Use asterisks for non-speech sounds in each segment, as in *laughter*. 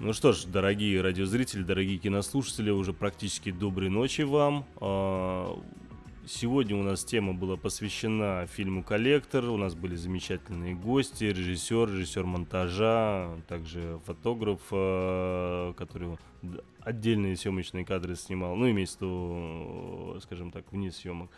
Ну что ж, дорогие радиозрители, дорогие кинослушатели, уже практически доброй ночи вам. А, сегодня у нас тема была посвящена фильму «Коллектор». У нас были замечательные гости, режиссер, режиссер монтажа, также фотограф, а, который отдельные съемочные кадры снимал, ну, имеется в виду, скажем так, вниз съемок.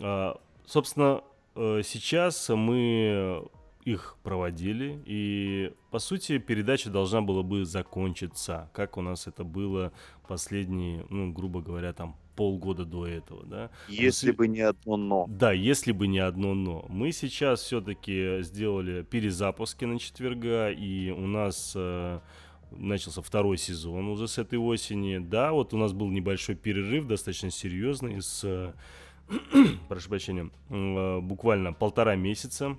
А, собственно, э, сейчас мы их проводили, и, по сути, передача должна была бы закончиться, как у нас это было последние, ну, грубо говоря, там, полгода до этого, да. Если Но, бы не одно «но». Да, если бы не одно «но». Мы сейчас все-таки сделали перезапуски на четверга, и у нас э, начался второй сезон уже с этой осени. Да, вот у нас был небольшой перерыв, достаточно серьезный, с, *clears throat* прошу прощения, э, буквально полтора месяца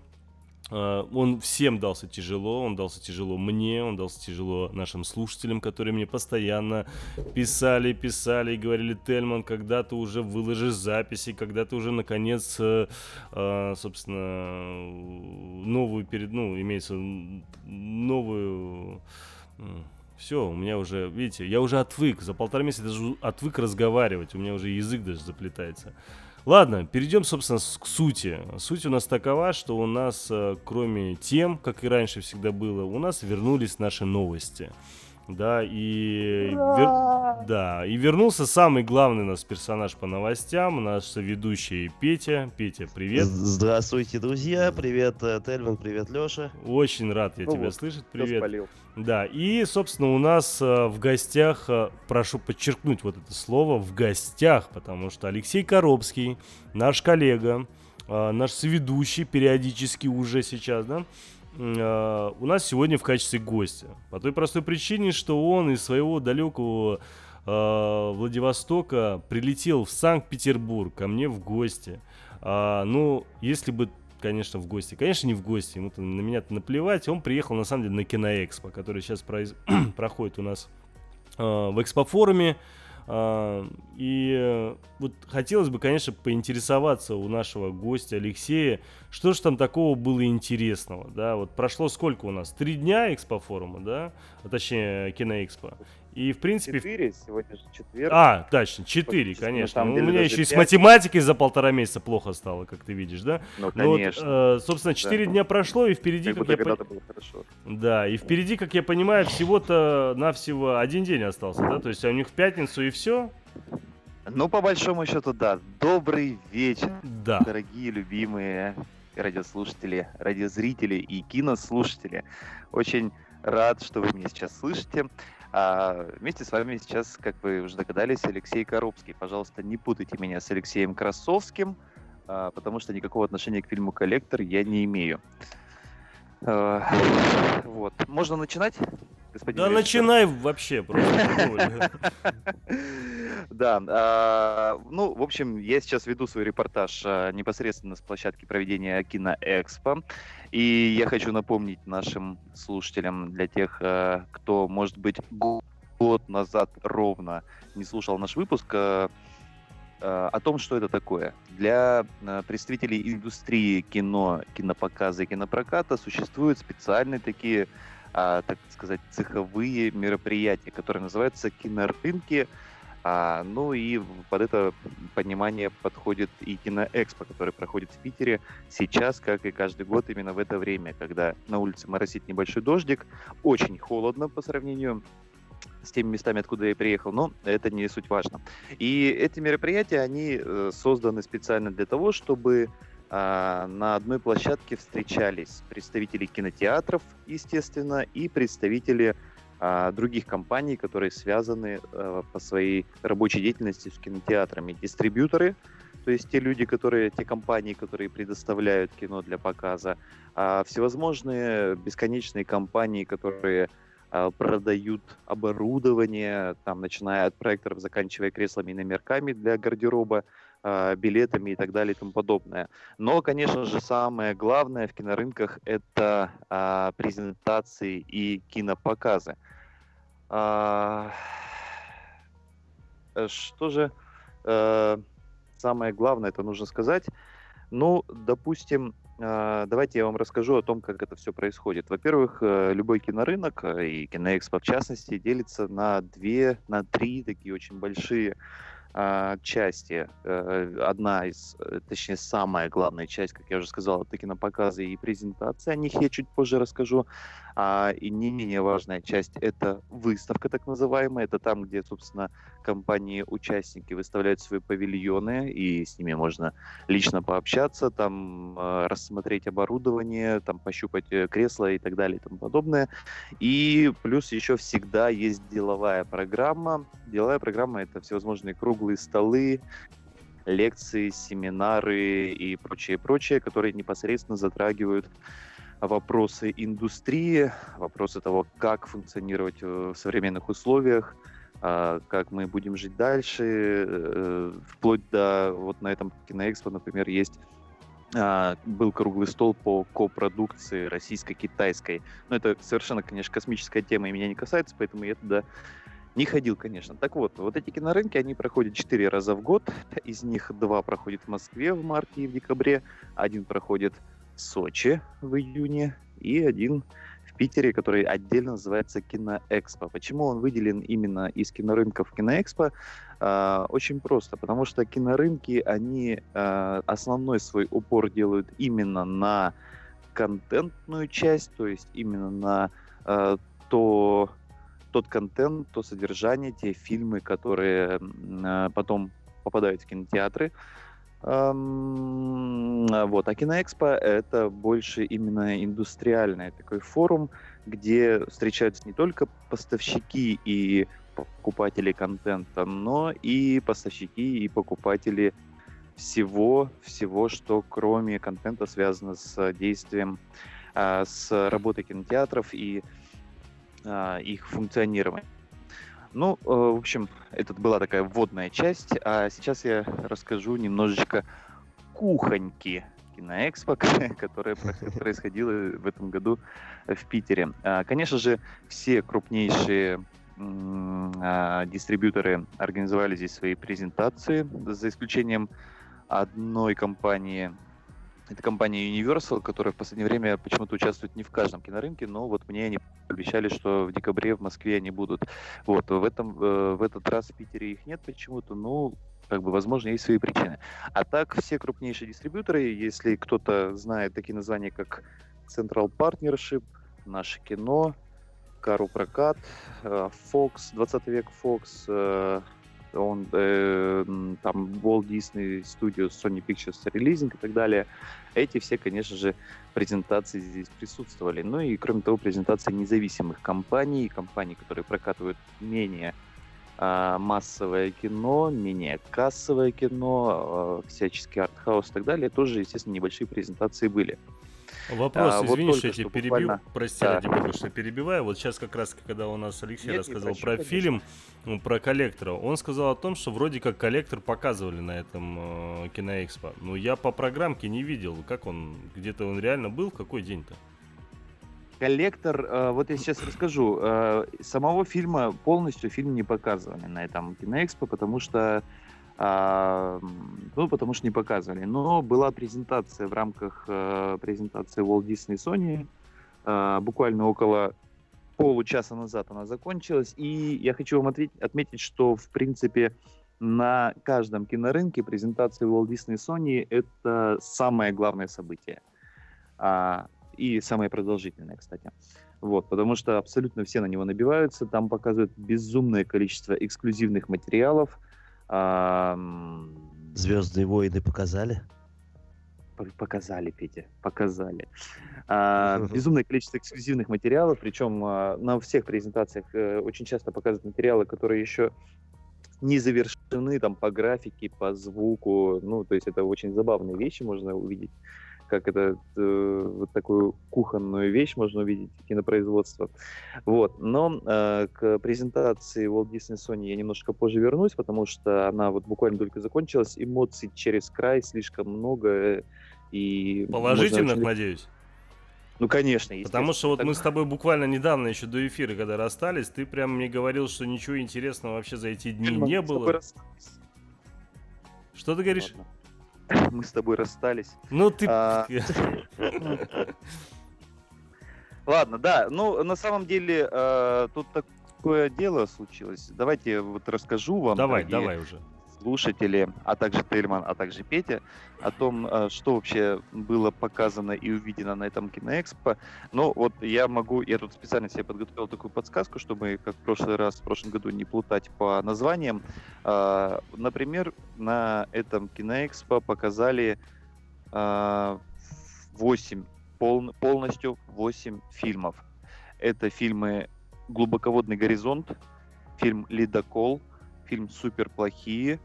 он всем дался тяжело, он дался тяжело мне, он дался тяжело нашим слушателям, которые мне постоянно писали, писали и говорили, Тельман, когда ты уже выложишь записи, когда ты уже наконец, э, а, собственно, новую перед, ну, имеется новую все, у меня уже, видите, я уже отвык, за полтора месяца даже отвык разговаривать, у меня уже язык даже заплетается. Ладно, перейдем, собственно, к сути. Суть у нас такова, что у нас, э, кроме тем, как и раньше всегда было, у нас вернулись наши новости. Да, и, вер... да, и вернулся самый главный у нас персонаж по новостям, наш ведущий Петя. Петя, привет. Здравствуйте, друзья. Привет, э, Тельман, привет, Леша. Очень рад я ну тебя вот, слышать. Привет. Да, и, собственно, у нас э, в гостях, э, прошу подчеркнуть вот это слово, в гостях, потому что Алексей Коробский, наш коллега, наш соведущий периодически уже сейчас, да, э, у нас сегодня в качестве гостя. По той простой причине, что он из своего далекого э, Владивостока прилетел в Санкт-Петербург ко мне в гости. А, ну, если бы конечно, в гости. Конечно, не в гости, ему на меня-то наплевать. Он приехал, на самом деле, на Киноэкспо, который сейчас произ... *clears throat* проходит у нас э, в экспофоруме. А, и э, вот хотелось бы, конечно, поинтересоваться у нашего гостя Алексея, что же там такого было интересного, да, вот прошло сколько у нас? Три дня экспофорума, да, а, точнее киноэкспо. И, в принципе... Четыре, сегодня же четверг. А, точно, четыре, конечно. Ну, у меня еще и с математикой за полтора месяца плохо стало, как ты видишь, да? Ну, конечно. Вот, э, собственно, четыре да. дня прошло, и впереди, как, как я... По... было хорошо. Да, и впереди, как я понимаю, всего-то навсего один день остался, да? То есть а у них в пятницу и все? Ну, по большому счету, да. Добрый вечер, да. дорогие, любимые радиослушатели, радиозрители и кинослушатели. Очень рад, что вы меня сейчас слышите. А вместе с вами сейчас, как вы уже догадались, Алексей Коробский. Пожалуйста, не путайте меня с Алексеем Красовским, а, потому что никакого отношения к фильму «Коллектор» я не имею. А, вот. Можно начинать? господин Да режиссер. начинай вообще просто. *laughs* Да, а, ну, в общем, я сейчас веду свой репортаж непосредственно с площадки проведения Киноэкспо. И я хочу напомнить нашим слушателям, для тех, а, кто, может быть, год назад ровно не слушал наш выпуск, о том, что это такое. Для представителей индустрии кино, кинопоказа и кинопроката существуют специальные такие так сказать, цеховые мероприятия, которые называются кинорынки. А, ну и под это понимание подходит и киноэкспо, который проходит в Питере сейчас, как и каждый год, именно в это время, когда на улице моросит небольшой дождик, очень холодно по сравнению с теми местами, откуда я приехал, но это не суть важно. И эти мероприятия, они э, созданы специально для того, чтобы а, на одной площадке встречались представители кинотеатров, естественно, и представители других компаний, которые связаны а, по своей рабочей деятельности с кинотеатрами. Дистрибьюторы, то есть те люди, которые, те компании, которые предоставляют кино для показа, а всевозможные бесконечные компании, которые а, продают оборудование, там, начиная от проекторов, заканчивая креслами и номерками для гардероба, а, билетами и так далее и тому подобное. Но, конечно же, самое главное в кинорынках – это а, презентации и кинопоказы. А, что же э, самое главное, это нужно сказать. Ну, допустим, э, давайте я вам расскажу о том, как это все происходит. Во-первых, э, любой кинорынок, и киноэкспо в частности, делится на две, на три такие очень большие а, части. Э, одна из, э, точнее, самая главная часть, как я уже сказал, это кинопоказы и презентации. О них я чуть позже расскажу. А, и не менее важная часть — это выставка, так называемая. Это там, где, собственно, компании-участники выставляют свои павильоны, и с ними можно лично пообщаться, там э, рассмотреть оборудование, там пощупать э, кресла и так далее и тому подобное. И плюс еще всегда есть деловая программа. Деловая программа — это всевозможные круглые столы, лекции, семинары и прочее, прочее, которые непосредственно затрагивают вопросы индустрии, вопросы того, как функционировать в современных условиях, как мы будем жить дальше, э, вплоть до вот на этом киноэкспо, например, есть а, был круглый стол по копродукции российско-китайской. Но это совершенно, конечно, космическая тема и меня не касается, поэтому я туда не ходил, конечно. Так вот, вот эти кинорынки, они проходят 4 раза в год. Из них два проходят в Москве в марте и в декабре. Один проходит в Сочи в июне и один в Питере, который отдельно называется Киноэкспо. Почему он выделен именно из кинорынков Киноэкспо? Э, очень просто, потому что кинорынки, они э, основной свой упор делают именно на контентную часть, то есть именно на э, то, тот контент, то содержание, те фильмы, которые потом попадают в кинотеатры. Вот. А Киноэкспо — это больше именно индустриальный такой форум, где встречаются не только поставщики и покупатели контента, но и поставщики и покупатели всего, всего, что кроме контента связано с действием, а, с работой кинотеатров и а, их функционированием. Ну, э, в общем, это была такая вводная часть, а сейчас я расскажу немножечко кухоньки киноэкспо, *laughs* которая *laughs* происходила в этом году в Питере. А, конечно же, все крупнейшие а, дистрибьюторы организовали здесь свои презентации, за исключением одной компании, это компания Universal, которая в последнее время почему-то участвует не в каждом кинорынке, но вот мне они обещали, что в декабре в Москве они будут. Вот, в, этом, э, в этот раз в Питере их нет почему-то, ну, как бы, возможно, есть свои причины. А так, все крупнейшие дистрибьюторы, если кто-то знает такие названия, как Central Partnership, Наше кино, Кару Прокат, э, Fox, 20 век Fox, э, он, э, там Walt Disney Studios, Sony Pictures Releasing и так далее. Эти все, конечно же, презентации здесь присутствовали. Ну и, кроме того, презентации независимых компаний, компаний, которые прокатывают менее э, массовое кино, менее кассовое кино, э, всяческий артхаус и так далее, тоже, естественно, небольшие презентации были. Вопрос, а, извини, вот что я тебя перебью. Буквально... Прости, да. ради бога, что перебиваю. Вот сейчас как раз, когда у нас Алексей Нет, рассказал про конечно. фильм, ну, про коллектора, он сказал о том, что вроде как коллектор показывали на этом э, киноэкспо. Но я по программке не видел, как он, где-то он реально был, какой день-то? Коллектор, э, вот я сейчас расскажу. Э, самого фильма полностью фильм не показывали на этом киноэкспо, потому что а, ну, потому что не показывали. Но была презентация в рамках э, презентации Walt Disney Sony. Э, буквально около получаса назад она закончилась. И я хочу вам ответить, отметить, что, в принципе, на каждом кинорынке презентация Walt Disney Sony — это самое главное событие. А, и самое продолжительное, кстати. Вот, потому что абсолютно все на него набиваются. Там показывают безумное количество эксклюзивных материалов — Звездные войны показали? Показали, Петя, показали. А, *laughs* безумное количество эксклюзивных материалов, причем а, на всех презентациях а, очень часто показывают материалы, которые еще не завершены там по графике, по звуку. Ну, то есть это очень забавные вещи можно увидеть как это э, вот такую кухонную вещь можно увидеть кинопроизводство. Вот. Но э, к презентации Walt Disney Sony я немножко позже вернусь, потому что она вот буквально только закончилась. Эмоций через край слишком много. Э, и Положительных, очень... надеюсь? Ну, конечно. Потому что вот так... мы с тобой буквально недавно еще до эфира, когда расстались, ты прям мне говорил, что ничего интересного вообще за эти дни не было. Что ты говоришь? Ладно. *laughs* мы с тобой расстались. Ну ты... А, *laughs* Ладно, да, ну на самом деле э, тут такое дело случилось. Давайте вот расскажу вам. Давай, давай уже слушатели, а также Тельман, а также Петя, о том, э, что вообще было показано и увидено на этом киноэкспо. Но вот я могу, я тут специально себе подготовил такую подсказку, чтобы, как в прошлый раз, в прошлом году, не плутать по названиям. А, например, на этом киноэкспо показали 8, а, пол, полностью 8 фильмов. Это фильмы «Глубоководный горизонт», фильм «Ледокол», фильм «Супер плохие»,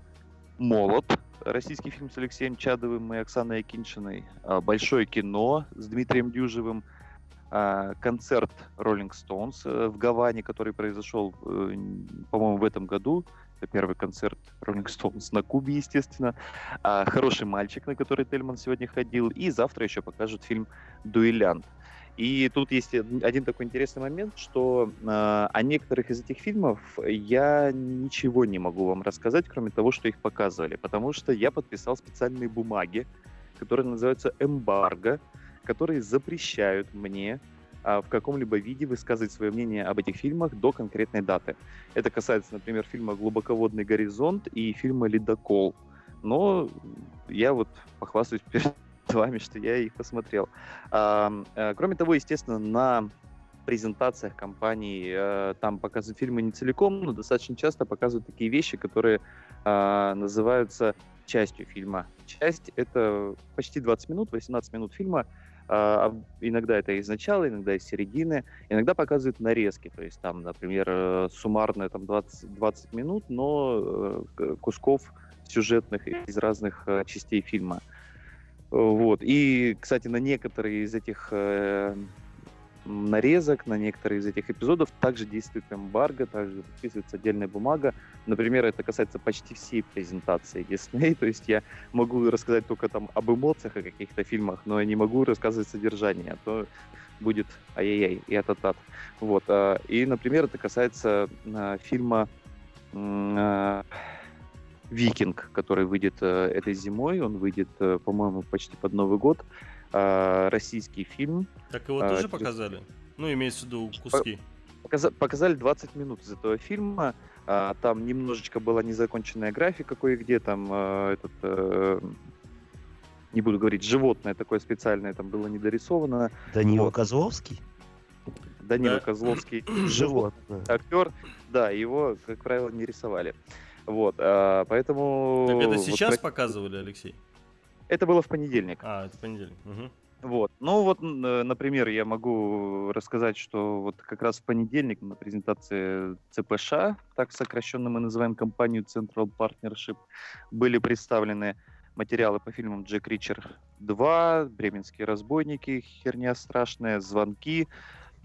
«Молот», российский фильм с Алексеем Чадовым и Оксаной Акиншиной, а, «Большое кино» с Дмитрием Дюжевым, а, концерт Rolling Stones э, в Гаване, который произошел, э, по-моему, в этом году. Это первый концерт Rolling Stones на Кубе, естественно. А, «Хороший мальчик», на который Тельман сегодня ходил. И завтра еще покажут фильм «Дуэлянт». И тут есть один такой интересный момент, что э, о некоторых из этих фильмов я ничего не могу вам рассказать, кроме того, что их показывали, потому что я подписал специальные бумаги, которые называются эмбарго, которые запрещают мне а, в каком-либо виде высказывать свое мнение об этих фильмах до конкретной даты. Это касается, например, фильма «Глубоководный горизонт» и фильма «Ледокол». Но я вот похвастаюсь перед вами, что я их посмотрел. А, а, кроме того, естественно, на презентациях компаний а, там показывают фильмы не целиком, но достаточно часто показывают такие вещи, которые а, называются частью фильма. Часть — это почти 20 минут, 18 минут фильма, Uh, иногда это из начала, иногда из середины, иногда показывают нарезки, то есть там, например, э, суммарно там 20, 20 минут, но uh, кусков сюжетных из разных uh, частей фильма. Вот. И, кстати, на некоторые из этих э, нарезок, на некоторые из этих эпизодов также действует эмбарго, также подписывается отдельная бумага. Например, это касается почти всей презентации Disney, *laughs* то есть я могу рассказать только там об эмоциях о каких-то фильмах, но я не могу рассказывать содержание, а то будет ай-яй-яй и ататат. Вот. А, и, например, это касается а, фильма а, Викинг, который выйдет э, этой зимой. Он выйдет, э, по-моему, почти под Новый год. Э, российский фильм. Так его тоже показали? Ну, имеется в виду куски. Показа- показали 20 минут из этого фильма. А, там немножечко была незаконченная графика кое-где. Там этот не буду говорить, животное такое специальное там было недорисовано. Данила вот. Козловский? Данила да. Козловский. Животное. Актер, да, его, как правило, не рисовали. Вот, а, поэтому... Так это сейчас вот, показывали, Алексей? Это было в понедельник. А, это понедельник. Угу. Вот. Ну вот, например, я могу рассказать, что вот как раз в понедельник на презентации ЦПШ, так сокращенно мы называем компанию Central Partnership, были представлены материалы по фильмам «Джек Ричер 2», «Бременские разбойники», «Херня страшная», «Звонки»,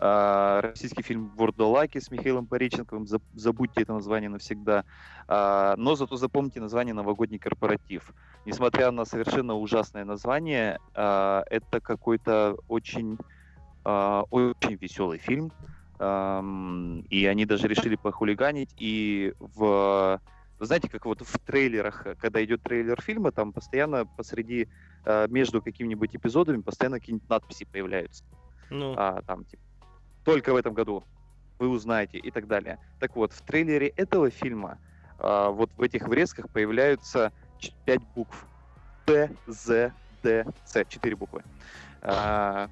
российский фильм «Вурдалаки» с Михаилом Пореченковым. Забудьте это название навсегда. А, но зато запомните название «Новогодний корпоратив». Несмотря на совершенно ужасное название, а, это какой-то очень, очень веселый фильм. И они даже решили похулиганить. И в вы знаете, как вот в трейлерах, когда идет трейлер фильма, там постоянно посреди, между какими-нибудь эпизодами, постоянно какие-нибудь надписи появляются. Ну. А, там, типа, только в этом году вы узнаете и так далее. Так вот, в трейлере этого фильма а, вот в этих врезках появляются 5 букв. П, З, Д, С. Четыре буквы. А,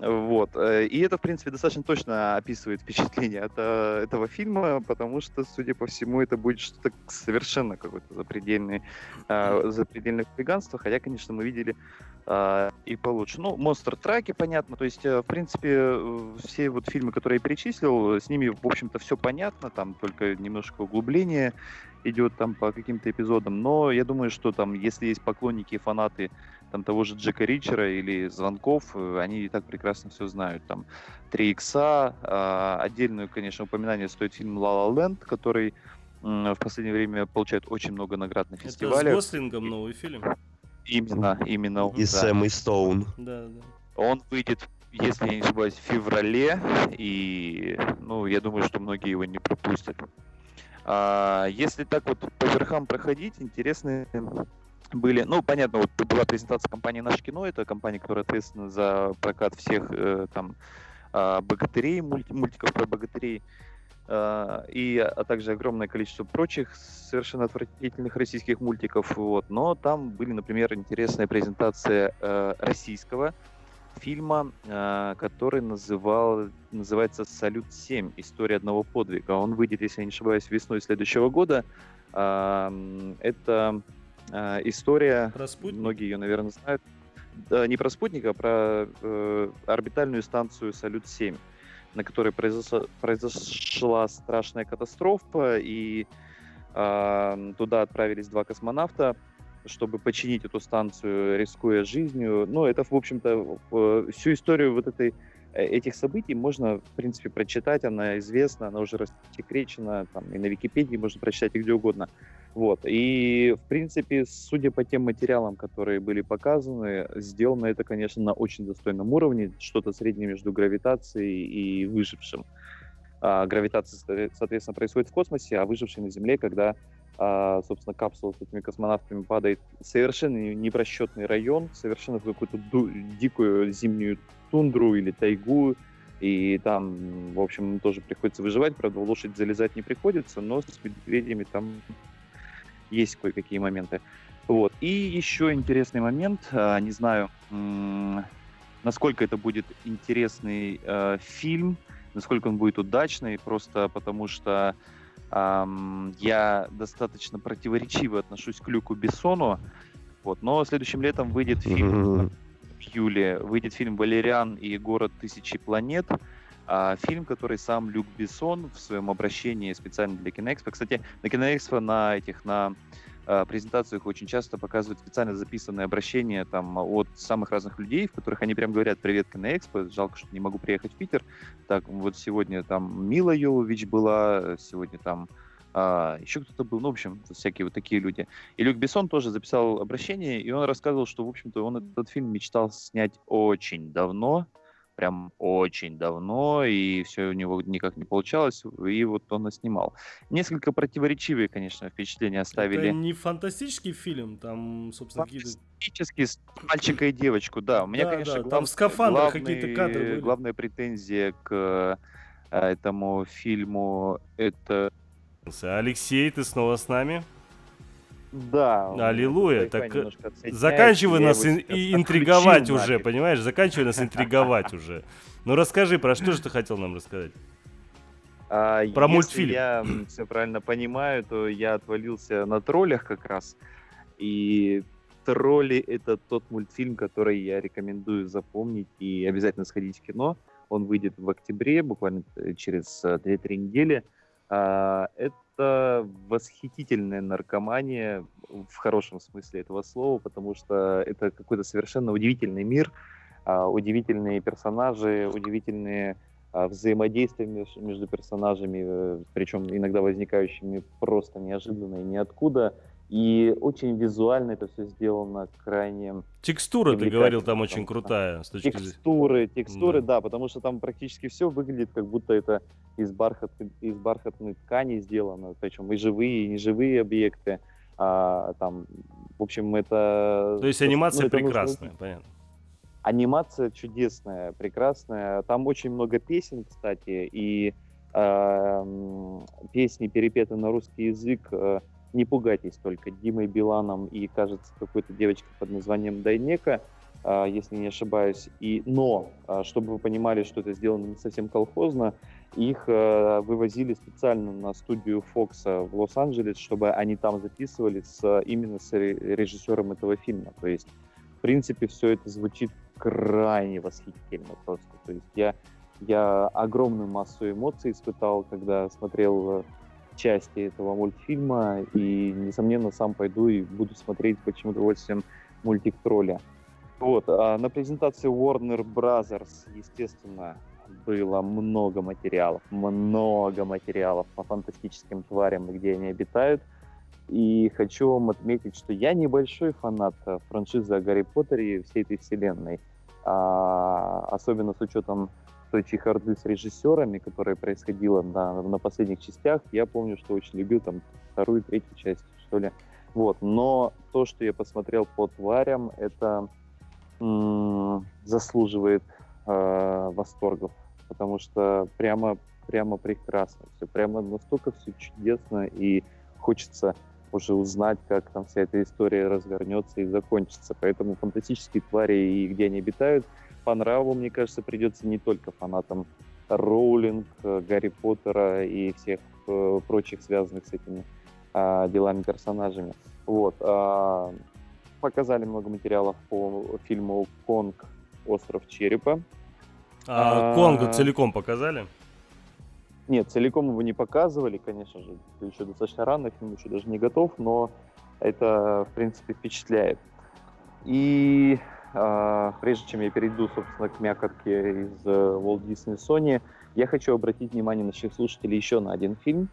вот. Э, и это, в принципе, достаточно точно описывает впечатление от э, этого фильма, потому что, судя по всему, это будет что-то совершенно какое-то запредельное, э, запредельное хулиганство, хотя, конечно, мы видели и получше. Ну, монстр траки, понятно. То есть, в принципе, все вот фильмы, которые я перечислил, с ними, в общем-то, все понятно. Там только немножко углубления идет там по каким-то эпизодам. Но я думаю, что там, если есть поклонники и фанаты там того же Джека Ричера или Звонков, э, они и так прекрасно все знают. Там 3 икса, а, отдельное, конечно, упоминание стоит фильм «Ла Ла Ленд», который в последнее время получает очень много наград на фестивале. Это с Гослингом новый фильм? Именно, именно. И да. Сэм Стоун. Да, да. Он выйдет, если я не ошибаюсь, в феврале, и, ну, я думаю, что многие его не пропустят. А, если так вот по верхам проходить, интересные были, ну, понятно, вот была презентация компании «Наше кино», это компания, которая ответственна за прокат всех э, там э, богатырей, мульти, мультиков про богатырей, э, и, а также огромное количество прочих совершенно отвратительных российских мультиков, вот, но там были, например, интересная презентация э, российского фильма, э, который называл, называется «Салют-7. История одного подвига». Он выйдет, если я не ошибаюсь, весной следующего года. Э, это э, история, про спутник? многие ее, наверное, знают, не про спутника, а про э, орбитальную станцию Салют-7, на которой произошла, произошла страшная катастрофа, и туда отправились два космонавта, чтобы починить эту станцию, рискуя жизнью. Ну, это, в общем-то, всю историю вот этой э, этих событий можно, в принципе, прочитать, она известна, она уже рассекречена, там, и на Википедии можно прочитать, и где угодно. Вот. И, в принципе, судя по тем материалам, которые были показаны, сделано это, конечно, на очень достойном уровне, что-то среднее между гравитацией и выжившим. А, гравитация, соответственно, происходит в космосе, а выживший на Земле, когда, а, собственно, капсула с этими космонавтами падает совершенно непросчетный район, совершенно в какую-то дикую зимнюю тундру или тайгу, и там, в общем, тоже приходится выживать. Правда, лошадь залезать не приходится, но с медведями там есть кое-какие моменты. Вот. И еще интересный момент, а, не знаю, насколько это будет интересный э, фильм, насколько он будет удачный, просто потому что я достаточно противоречиво отношусь к Люку Бессону, вот, но следующим летом выйдет фильм mm-hmm. в июле, выйдет фильм «Валериан и город тысячи планет», а, фильм, который сам Люк Бессон в своем обращении специально для Киноэкспо. Кстати, на Киноэкспо на этих, на презентациях очень часто показывают специально записанные обращения там от самых разных людей, в которых они прям говорят «Привет, Киноэкспо, жалко, что не могу приехать в Питер». Так, вот сегодня там Мила Йовович была, сегодня там а, еще кто-то был, ну, в общем, всякие вот такие люди. И Люк Бессон тоже записал обращение, и он рассказывал, что, в общем-то, он этот фильм мечтал снять очень давно, прям очень давно, и все у него никак не получалось, и вот он и снимал. Несколько противоречивые, конечно, впечатления оставили. Это не фантастический фильм, там, собственно, какие-то... Фантастический, с мальчика и девочку, да. У меня, да, конечно, да, глав... там в скафандрах какие-то кадры были. Главная претензия к э, этому фильму, это... Алексей, ты снова с нами? Да. Аллилуйя. Так заканчивай нас ин- и интриговать уже, нафиг. *laughs* понимаешь? Заканчивай нас интриговать уже. Ну расскажи, про что же ты хотел нам рассказать? А, про если мультфильм. я все правильно понимаю, то я отвалился на троллях как раз. И тролли это тот мультфильм, который я рекомендую запомнить и обязательно сходить в кино. Он выйдет в октябре, буквально э, через 2-3 э, недели. А, это восхитительная наркомания в хорошем смысле этого слова, потому что это какой-то совершенно удивительный мир, а, удивительные персонажи, удивительные а, взаимодействия между персонажами, э, причем иногда возникающими просто неожиданно и ниоткуда. И очень визуально это все сделано крайне... Текстура, ты говорил, там очень крутая. С точки текстуры, текстуры, да. да, потому что там практически все выглядит, как будто это из, бархат, из бархатной ткани сделано. Причем и живые, и неживые объекты. А, там, в общем, это... То есть анимация ну, прекрасная, нужно... понятно. Анимация чудесная, прекрасная. Там очень много песен, кстати, и э, песни перепеты на русский язык э, не пугайтесь только Димой Биланом и, кажется, какой-то девочкой под названием Дайнека, а, если не ошибаюсь. И, но, а, чтобы вы понимали, что это сделано не совсем колхозно, их а, вывозили специально на студию Фокса в Лос-Анджелес, чтобы они там записывали с, именно с режиссером этого фильма. То есть, в принципе, все это звучит крайне восхитительно просто. То есть я, я огромную массу эмоций испытал, когда смотрел части этого мультфильма, и, несомненно, сам пойду и буду смотреть большим удовольствием мультик «Тролля». Вот, а на презентации Warner Brothers, естественно, было много материалов, много материалов по фантастическим тварям, где они обитают. И хочу вам отметить, что я небольшой фанат франшизы о Гарри Поттере и всей этой вселенной. А, особенно с учетом той чехарды с режиссерами, которая происходила на, на последних частях. Я помню, что очень любил там вторую, третью часть, что ли. Вот. Но то, что я посмотрел по тварям, это м- заслуживает э, восторгов, потому что прямо, прямо прекрасно все, прямо настолько все чудесно и хочется уже узнать, как там вся эта история развернется и закончится. Поэтому фантастические твари и где они обитают по нраву, мне кажется, придется не только фанатам Роулинг, Гарри Поттера и всех э, прочих связанных с этими э, делами персонажами. Вот. Э, показали много материалов по фильму «Конг. Остров черепа». А, а Конга целиком показали? Нет, целиком его не показывали, конечно же, еще достаточно рано, фильм еще даже не готов, но это, в принципе, впечатляет. И э, прежде чем я перейду, собственно, к мякотке из э, Walt Disney Sony, я хочу обратить внимание наших слушателей еще на один фильм.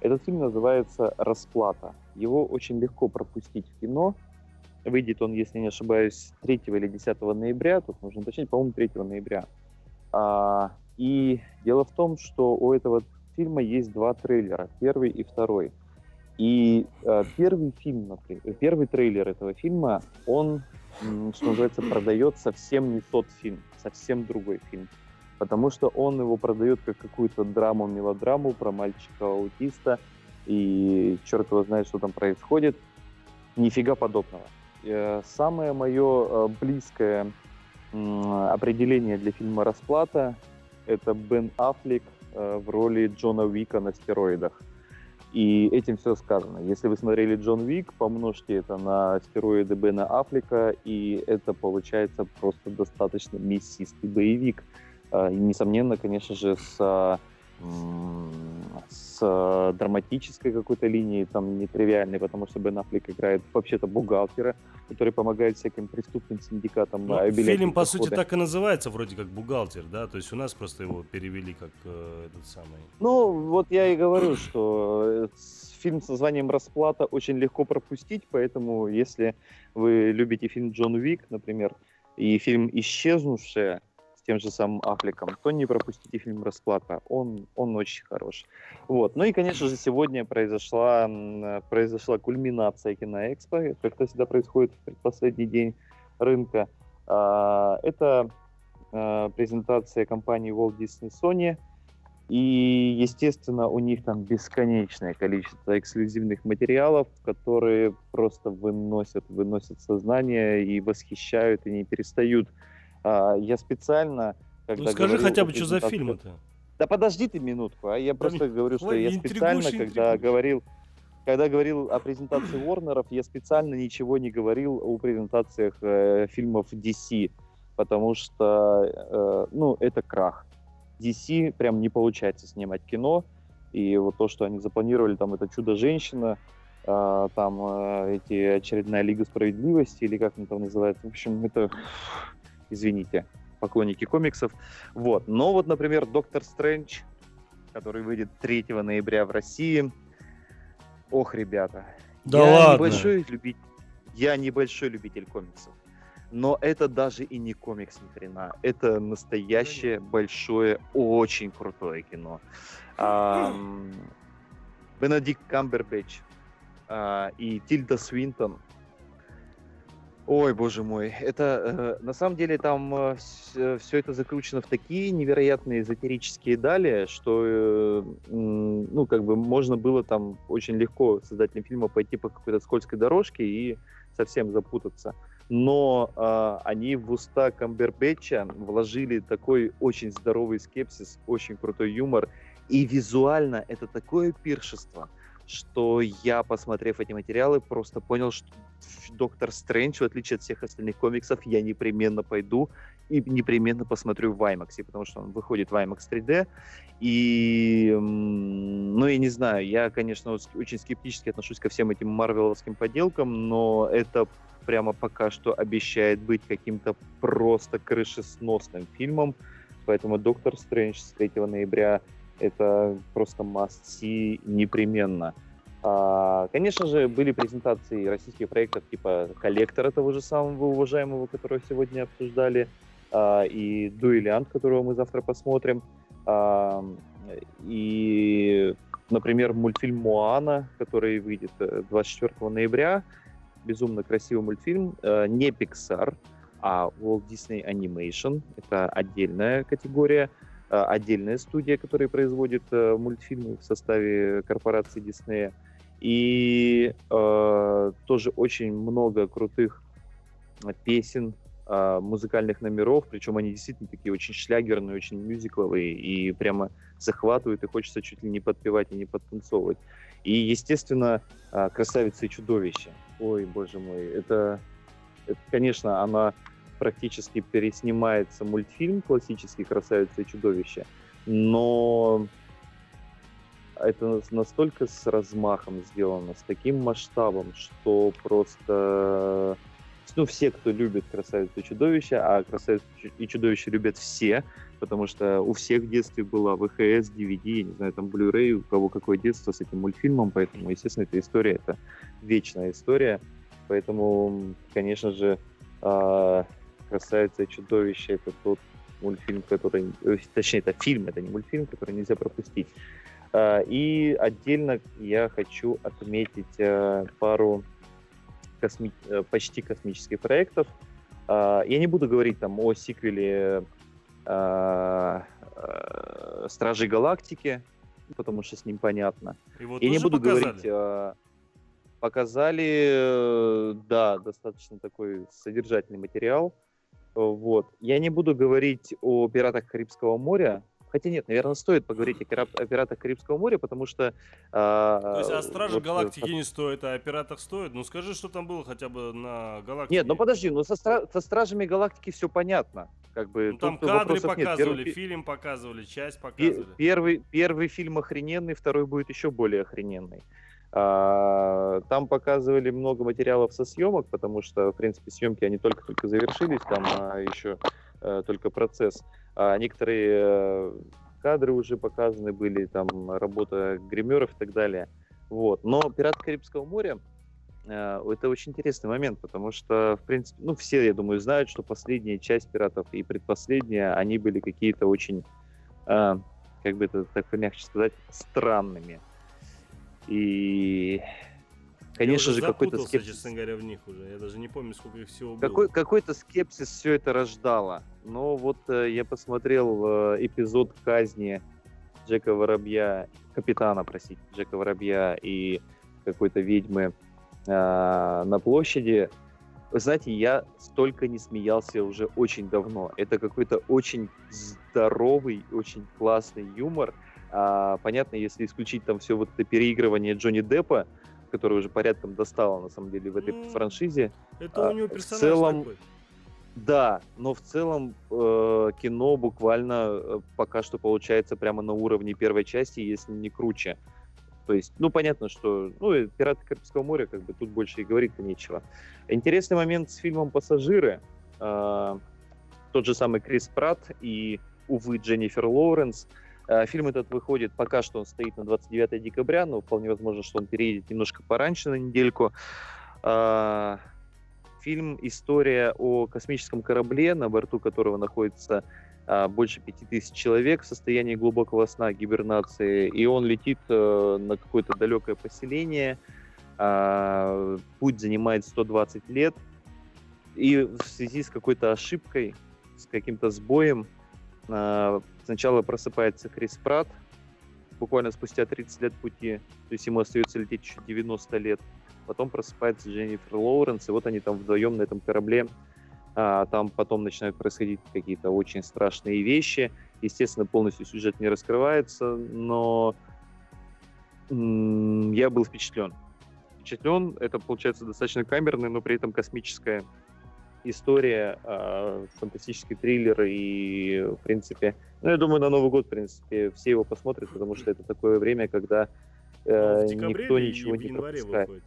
Этот фильм называется «Расплата». Его очень легко пропустить в кино. Выйдет он, если не ошибаюсь, 3 или 10 ноября. Тут нужно уточнить, по-моему, 3 ноября. А, и дело в том, что у этого фильма есть два трейлера, первый и второй. И э, первый фильм, например, первый трейлер этого фильма, он, что называется, продает совсем не тот фильм, совсем другой фильм. Потому что он его продает как какую-то драму-мелодраму про мальчика-аутиста, и черт его знает, что там происходит. Нифига подобного. Э, самое мое э, близкое определение для фильма «Расплата» это Бен Аффлек э, в роли Джона Уика на стероидах. И этим все сказано. Если вы смотрели Джон Уик, помножьте это на стероиды Бена Аффлека, и это получается просто достаточно мясистый боевик. Э, и, несомненно, конечно же, с с драматической какой-то линией, там нетривиальной, потому что Бен Аффлек играет вообще-то бухгалтера, который помогает всяким преступным синдикатам. Ну, фильм, по сути, так и называется, вроде как бухгалтер, да? То есть у нас просто его перевели как э, этот самый... Ну, вот я и говорю, *clears throat* что э, фильм с названием «Расплата» очень легко пропустить, поэтому если вы любите фильм «Джон Уик», например, и фильм «Исчезнувшая», тем же самым Афликом, то не пропустите фильм «Расплата». Он, он очень хорош. Вот. Ну и, конечно же, сегодня произошла, произошла кульминация киноэкспо, как это всегда происходит в предпоследний день рынка. А, это а, презентация компании Walt Disney Sony. И, естественно, у них там бесконечное количество эксклюзивных материалов, которые просто выносят, выносят сознание и восхищают, и не перестают а, я специально... Когда ну скажи хотя бы, что за фильм это? Да подожди ты минутку, а я просто говорю, что я специально, когда говорил, когда говорил о презентации Warnerов, я специально ничего не говорил о презентациях э, фильмов DC, потому что, э, ну, это крах. DC прям не получается снимать кино, и вот то, что они запланировали, там, это «Чудо-женщина», э, там, э, эти «Очередная Лига Справедливости», или как он там называется, в общем, это извините, поклонники комиксов. Вот. Но вот, например, Доктор Стрэндж, который выйдет 3 ноября в России. Ох, ребята. Да я ладно. Небольшой любитель, я небольшой любитель комиксов. Но это даже и не комикс ни хрена. Это настоящее, большое, очень крутое кино. Бенедикт Камбербэтч а, и Тильда Свинтон Ой, боже мой, это э, на самом деле там э, все э, это закручено в такие невероятные эзотерические дали, что э, ну как бы можно было там очень легко создателям фильма пойти по какой-то скользкой дорожке и совсем запутаться. Но э, они в уста Камбербэтча вложили такой очень здоровый скепсис, очень крутой юмор, и визуально это такое пиршество, что я, посмотрев эти материалы, просто понял, что Доктор Стрэндж, в отличие от всех остальных комиксов, я непременно пойду и непременно посмотрю в IMAX, потому что он выходит в IMAX 3D. И, ну, я не знаю, я, конечно, очень скептически отношусь ко всем этим марвеловским поделкам, но это прямо пока что обещает быть каким-то просто крышесносным фильмом. Поэтому «Доктор Стрэндж» с 3 ноября это просто must-see непременно. А, конечно же, были презентации российских проектов типа «Коллектора» того же самого уважаемого, которого сегодня обсуждали, а, и «Дуэлянт», которого мы завтра посмотрим. А, и, например, мультфильм «Моана», который выйдет 24 э, ноября. Безумно красивый мультфильм. Э, не Pixar, а Walt Disney Animation. Это отдельная категория, отдельная студия, которая производит мультфильмы в составе корпорации Disney. И э, тоже очень много крутых песен, э, музыкальных номеров, причем они действительно такие очень шлягерные, очень мюзикловые, и прямо захватывают, и хочется чуть ли не подпевать и не подтанцовывать. И, естественно, э, «Красавица и чудовище». Ой, боже мой, это, это конечно, она практически переснимается мультфильм классический «Красавица и чудовище», но это настолько с размахом сделано, с таким масштабом, что просто... Ну, все, кто любит «Красавицу и чудовище», а «Красавицу и чудовище» любят все, потому что у всех в детстве была ВХС, DVD, я не знаю, там Blu-ray, у кого какое детство с этим мультфильмом, поэтому, естественно, эта история, это вечная история, поэтому, конечно же, а, «Красавица и чудовище» — это тот мультфильм, который... Э, точнее, это фильм, это не мультфильм, который нельзя пропустить. А, и отдельно я хочу отметить э, пару косми... Э, почти космических проектов. А, я не буду говорить там о сиквеле а, Стражей Галактики, потому что с ним понятно. Его я не буду показали? говорить... Показали, да, достаточно такой содержательный материал. Вот. Я не буду говорить о пиратах Карибского моря, Хотя нет, наверное, стоит поговорить о, пират, о пиратах Карибского моря, потому что... А, То есть о Страже вот, Галактики не стоит, а о пиратах стоит? Ну скажи, что там было хотя бы на Галактике. Нет, ну подожди, ну со, со Стражами Галактики все понятно. Как бы, ну, там кадры показывали, Первый... фильм показывали, часть показывали. Первый, первый фильм охрененный, второй будет еще более охрененный. А, там показывали много материалов со съемок, потому что, в принципе, съемки они только-только завершились, там а, еще а, только процесс. А некоторые э, кадры уже показаны были, там работа гримеров и так далее. Вот. Но «Пираты Карибского моря» э, это очень интересный момент, потому что, в принципе, ну, все, я думаю, знают, что последняя часть «Пиратов» и предпоследняя, они были какие-то очень, э, как бы это так мягче сказать, странными. И Конечно же, какой-то скепсис. честно говоря, в них уже. Я даже не помню, сколько их всего Какой, было. Какой-то скепсис все это рождало. Но вот э, я посмотрел э, эпизод казни Джека Воробья, капитана, простите, Джека Воробья и какой-то ведьмы э, на площади. Вы знаете, я столько не смеялся уже очень давно. Это какой-то очень здоровый, очень классный юмор. А, понятно, если исключить там все вот это переигрывание Джонни Деппа, которая уже порядком достала, на самом деле, в этой ну, франшизе. Это у него персонаж в целом, такой. Да, но в целом э, кино буквально э, пока что получается прямо на уровне первой части, если не круче. То есть, ну, понятно, что, ну, «Пираты Карибского моря», как бы, тут больше и говорить-то нечего. Интересный момент с фильмом «Пассажиры». Э, тот же самый Крис Пратт и, увы, Дженнифер Лоуренс – фильм этот выходит, пока что он стоит на 29 декабря, но вполне возможно, что он переедет немножко пораньше на недельку. А, фильм «История о космическом корабле», на борту которого находится а, больше 5000 человек в состоянии глубокого сна, гибернации, и он летит э, на какое-то далекое поселение. А, путь занимает 120 лет, и в связи с какой-то ошибкой, с каким-то сбоем, Сначала просыпается Крис Пратт, буквально спустя 30 лет пути, то есть ему остается лететь еще 90 лет. Потом просыпается Дженнифер Лоуренс, и вот они там вдвоем на этом корабле. А, там потом начинают происходить какие-то очень страшные вещи. Естественно, полностью сюжет не раскрывается, но я был впечатлен. впечатлен. Это получается достаточно камерная, но при этом космическая история, э, фантастический триллер и, в принципе, ну, я думаю, на Новый год, в принципе, все его посмотрят, потому что это такое время, когда э, никто ничего не пропускает. Выходит?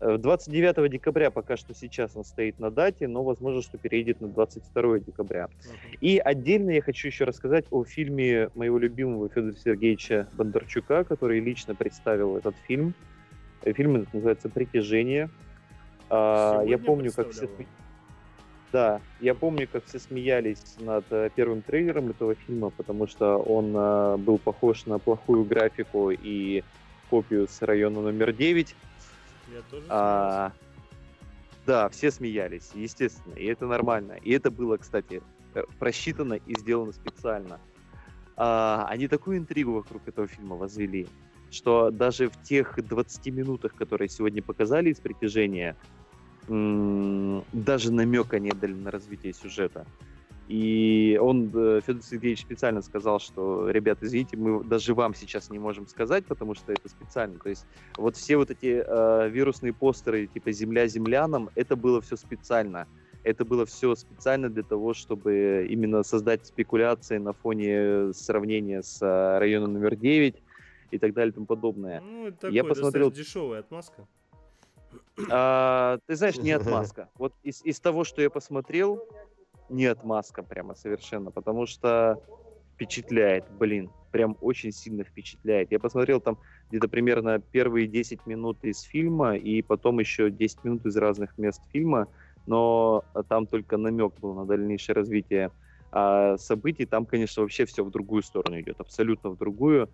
29 э, декабря пока что сейчас он стоит на дате, но возможно, что переедет на 22 декабря. Uh-huh. И отдельно я хочу еще рассказать о фильме моего любимого Федора Сергеевича Бондарчука, который лично представил этот фильм. Э, фильм этот называется «Притяжение». А, я помню, как все... Да, я помню, как все смеялись над э, первым трейлером этого фильма, потому что он был похож на плохую графику и копию с района номер 9 я тоже а, Да, все смеялись, естественно, и это нормально. И это было, кстати, э, просчитано и сделано специально. А, они такую интригу вокруг этого фильма возвели, что даже в тех 20 минутах, которые сегодня показали из притяжения, даже намека не дали на развитие сюжета. И он, э, Федор Сергеевич, специально сказал, что, ребят, извините, мы даже вам сейчас не можем сказать, потому что это специально. То есть вот все вот эти э, вирусные постеры, типа «Земля землянам», это было все специально. Это было все специально для того, чтобы именно создать спекуляции на фоне сравнения с э, районом номер 9 и так далее и тому подобное. Ну, это такой Я посмотрел... дешевая отмазка. А, ты знаешь, не *laughs* отмазка. Вот из, из того, что я посмотрел, не отмазка прямо совершенно, потому что впечатляет, блин, прям очень сильно впечатляет. Я посмотрел там где-то примерно первые 10 минут из фильма и потом еще 10 минут из разных мест фильма, но там только намек был на дальнейшее развитие а событий. Там, конечно, вообще все в другую сторону идет, абсолютно в другую.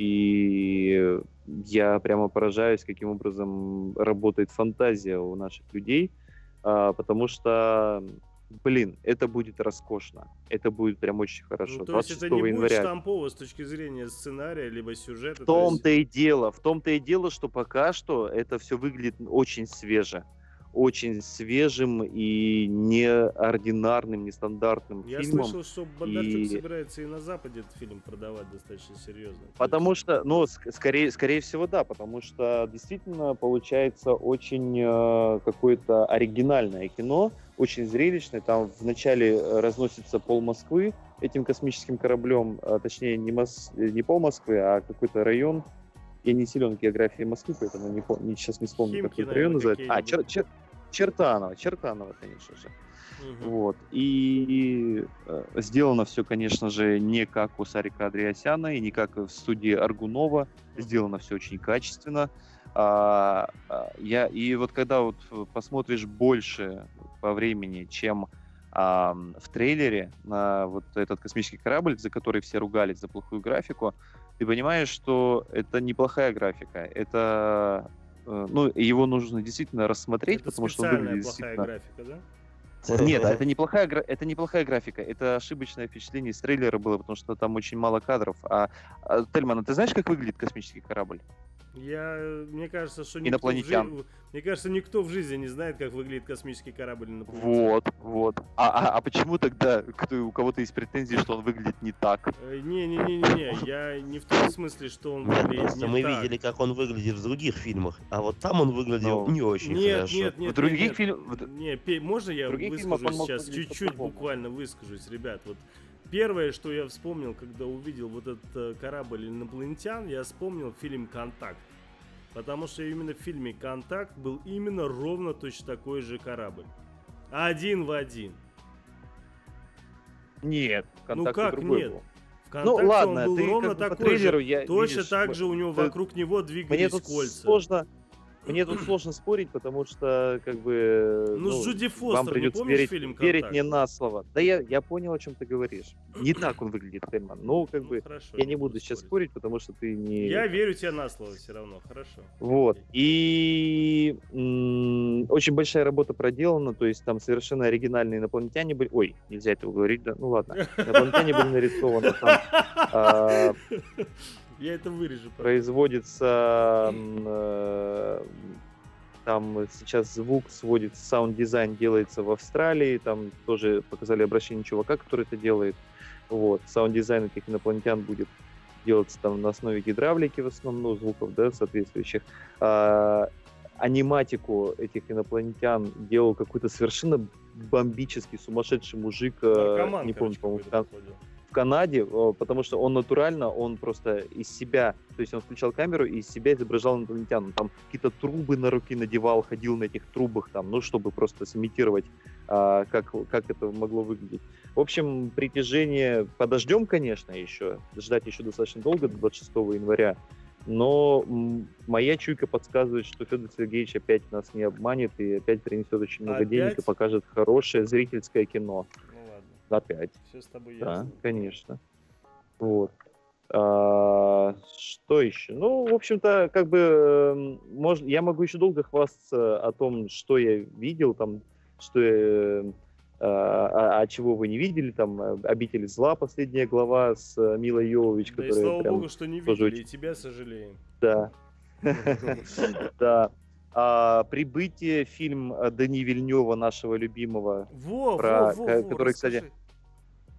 И я прямо поражаюсь, каким образом работает фантазия у наших людей, а, потому что блин, это будет роскошно. Это будет прям очень хорошо. Ну, то есть это не января. будет штампово с точки зрения сценария, либо сюжета. В том-то есть... и дело. В том-то и дело, что пока что это все выглядит очень свеже очень свежим и неординарным, нестандартным Я фильмом. Я слышал, что Бондарчук и... собирается и на Западе этот фильм продавать достаточно серьезно. Потому что, ну, скорее, скорее всего, да, потому что действительно получается очень э, какое-то оригинальное кино, очень зрелищное. Там вначале разносится пол Москвы этим космическим кораблем, а, точнее не, Мос... не пол Москвы, а какой-то район, я не силен в географии Москвы, поэтому не, не, сейчас не вспомню, Химки, как этот район называется. А, Чер, Чер, Чертаново, Чертаново, конечно же. Угу. Вот. И э, сделано все, конечно же, не как у Сарика Андреасяна и не как в студии Аргунова. Сделано все очень качественно. А, а, я, и вот когда вот посмотришь больше по времени, чем а, в трейлере на вот этот космический корабль, за который все ругались за плохую графику, ты понимаешь, что это неплохая графика. Это, э, ну, его нужно действительно рассмотреть, это потому что он выглядит плохая действительно... графика, да? Нет, *laughs* это неплохая, это неплохая графика. Это ошибочное впечатление из трейлера было, потому что там очень мало кадров. А, а Тельман, а ты знаешь, как выглядит космический корабль? Я, мне кажется, что инопланетян. Никто в, жи... мне кажется, никто в жизни не знает, как выглядит космический корабль инопланетян. Вот, вот. А, а, а почему тогда кто, у кого-то есть претензии, что он выглядит не так? Не-не-не-не, э, я не в том смысле, что он выглядит Просто не мы так. видели, как он выглядит в других фильмах, а вот там он выглядел ну, не очень нет, хорошо. Нет, нет, в других фильмах... Нет, можно я выскажусь сейчас, чуть-чуть буквально выскажусь, ребят, вот Первое, что я вспомнил, когда увидел вот этот э, корабль инопланетян, я вспомнил фильм «Контакт». Потому что именно в фильме «Контакт» был именно ровно точно такой же корабль. Один в один. Нет, «Контакт» ну как нет? Был. «Контакте» ну, ладно, он был ровно такой по трейлеру, же. Я, точно видишь, так же у него ты, вокруг него двигались мне тут кольца. Сложно, мне тут сложно спорить, потому что, как бы... Ну, ну с Джуди Фостер, вам придется верить, фильм верить мне на слово. Да я, я понял, о чем ты говоришь. Не так он выглядит, Тельман. Но, как ну, бы, хорошо, я не буду сейчас спорить. спорить, потому что ты не... Я верю тебе на слово все равно, хорошо. Вот. И м- очень большая работа проделана, то есть там совершенно оригинальные инопланетяне были... Ой, нельзя этого говорить, да? Ну ладно. *laughs* Инопланетяне были нарисованы там... Я это вырежу. Производится э, там сейчас звук сводится, саунд-дизайн делается в Австралии, там тоже показали обращение чувака, который это делает. Вот, саунд-дизайн этих инопланетян будет делаться там на основе гидравлики в основном, ну, звуков, да, соответствующих. А, аниматику этих инопланетян делал какой-то совершенно бомбический, сумасшедший мужик, э, Наркоман, не помню, короче, по-моему, в Кан-. В Канаде, э, потому что он натурально, он просто из себя, то есть он включал камеру и из себя изображал инопланетян. Он Там какие-то трубы на руки надевал, ходил на этих трубах там, ну, чтобы просто сымитировать, а, как, как это могло выглядеть. В общем, притяжение подождем, конечно, еще. Ждать еще достаточно долго, до 26 января. Но моя чуйка подсказывает, что Федор Сергеевич опять нас не обманет и опять принесет очень много денег и Опять? покажет хорошее зрительское кино. Ладно, Опять. все с тобой Да, ясно. конечно. Вот. А, что еще? Ну, в общем-то, как бы, эм, можно, я могу еще долго хвастаться о том, что я видел, там, что я, а, а- а чего вы не видели, там, э, «Обитель зла», последняя глава с э, Милой Йовович, Да и которая слава прям, богу, что не тоже видели, и тебя сожалеем. да. *laughs* Да. А, «Прибытие», фильм э, Дани Вильнева, нашего любимого, Во, Про- который, кстати.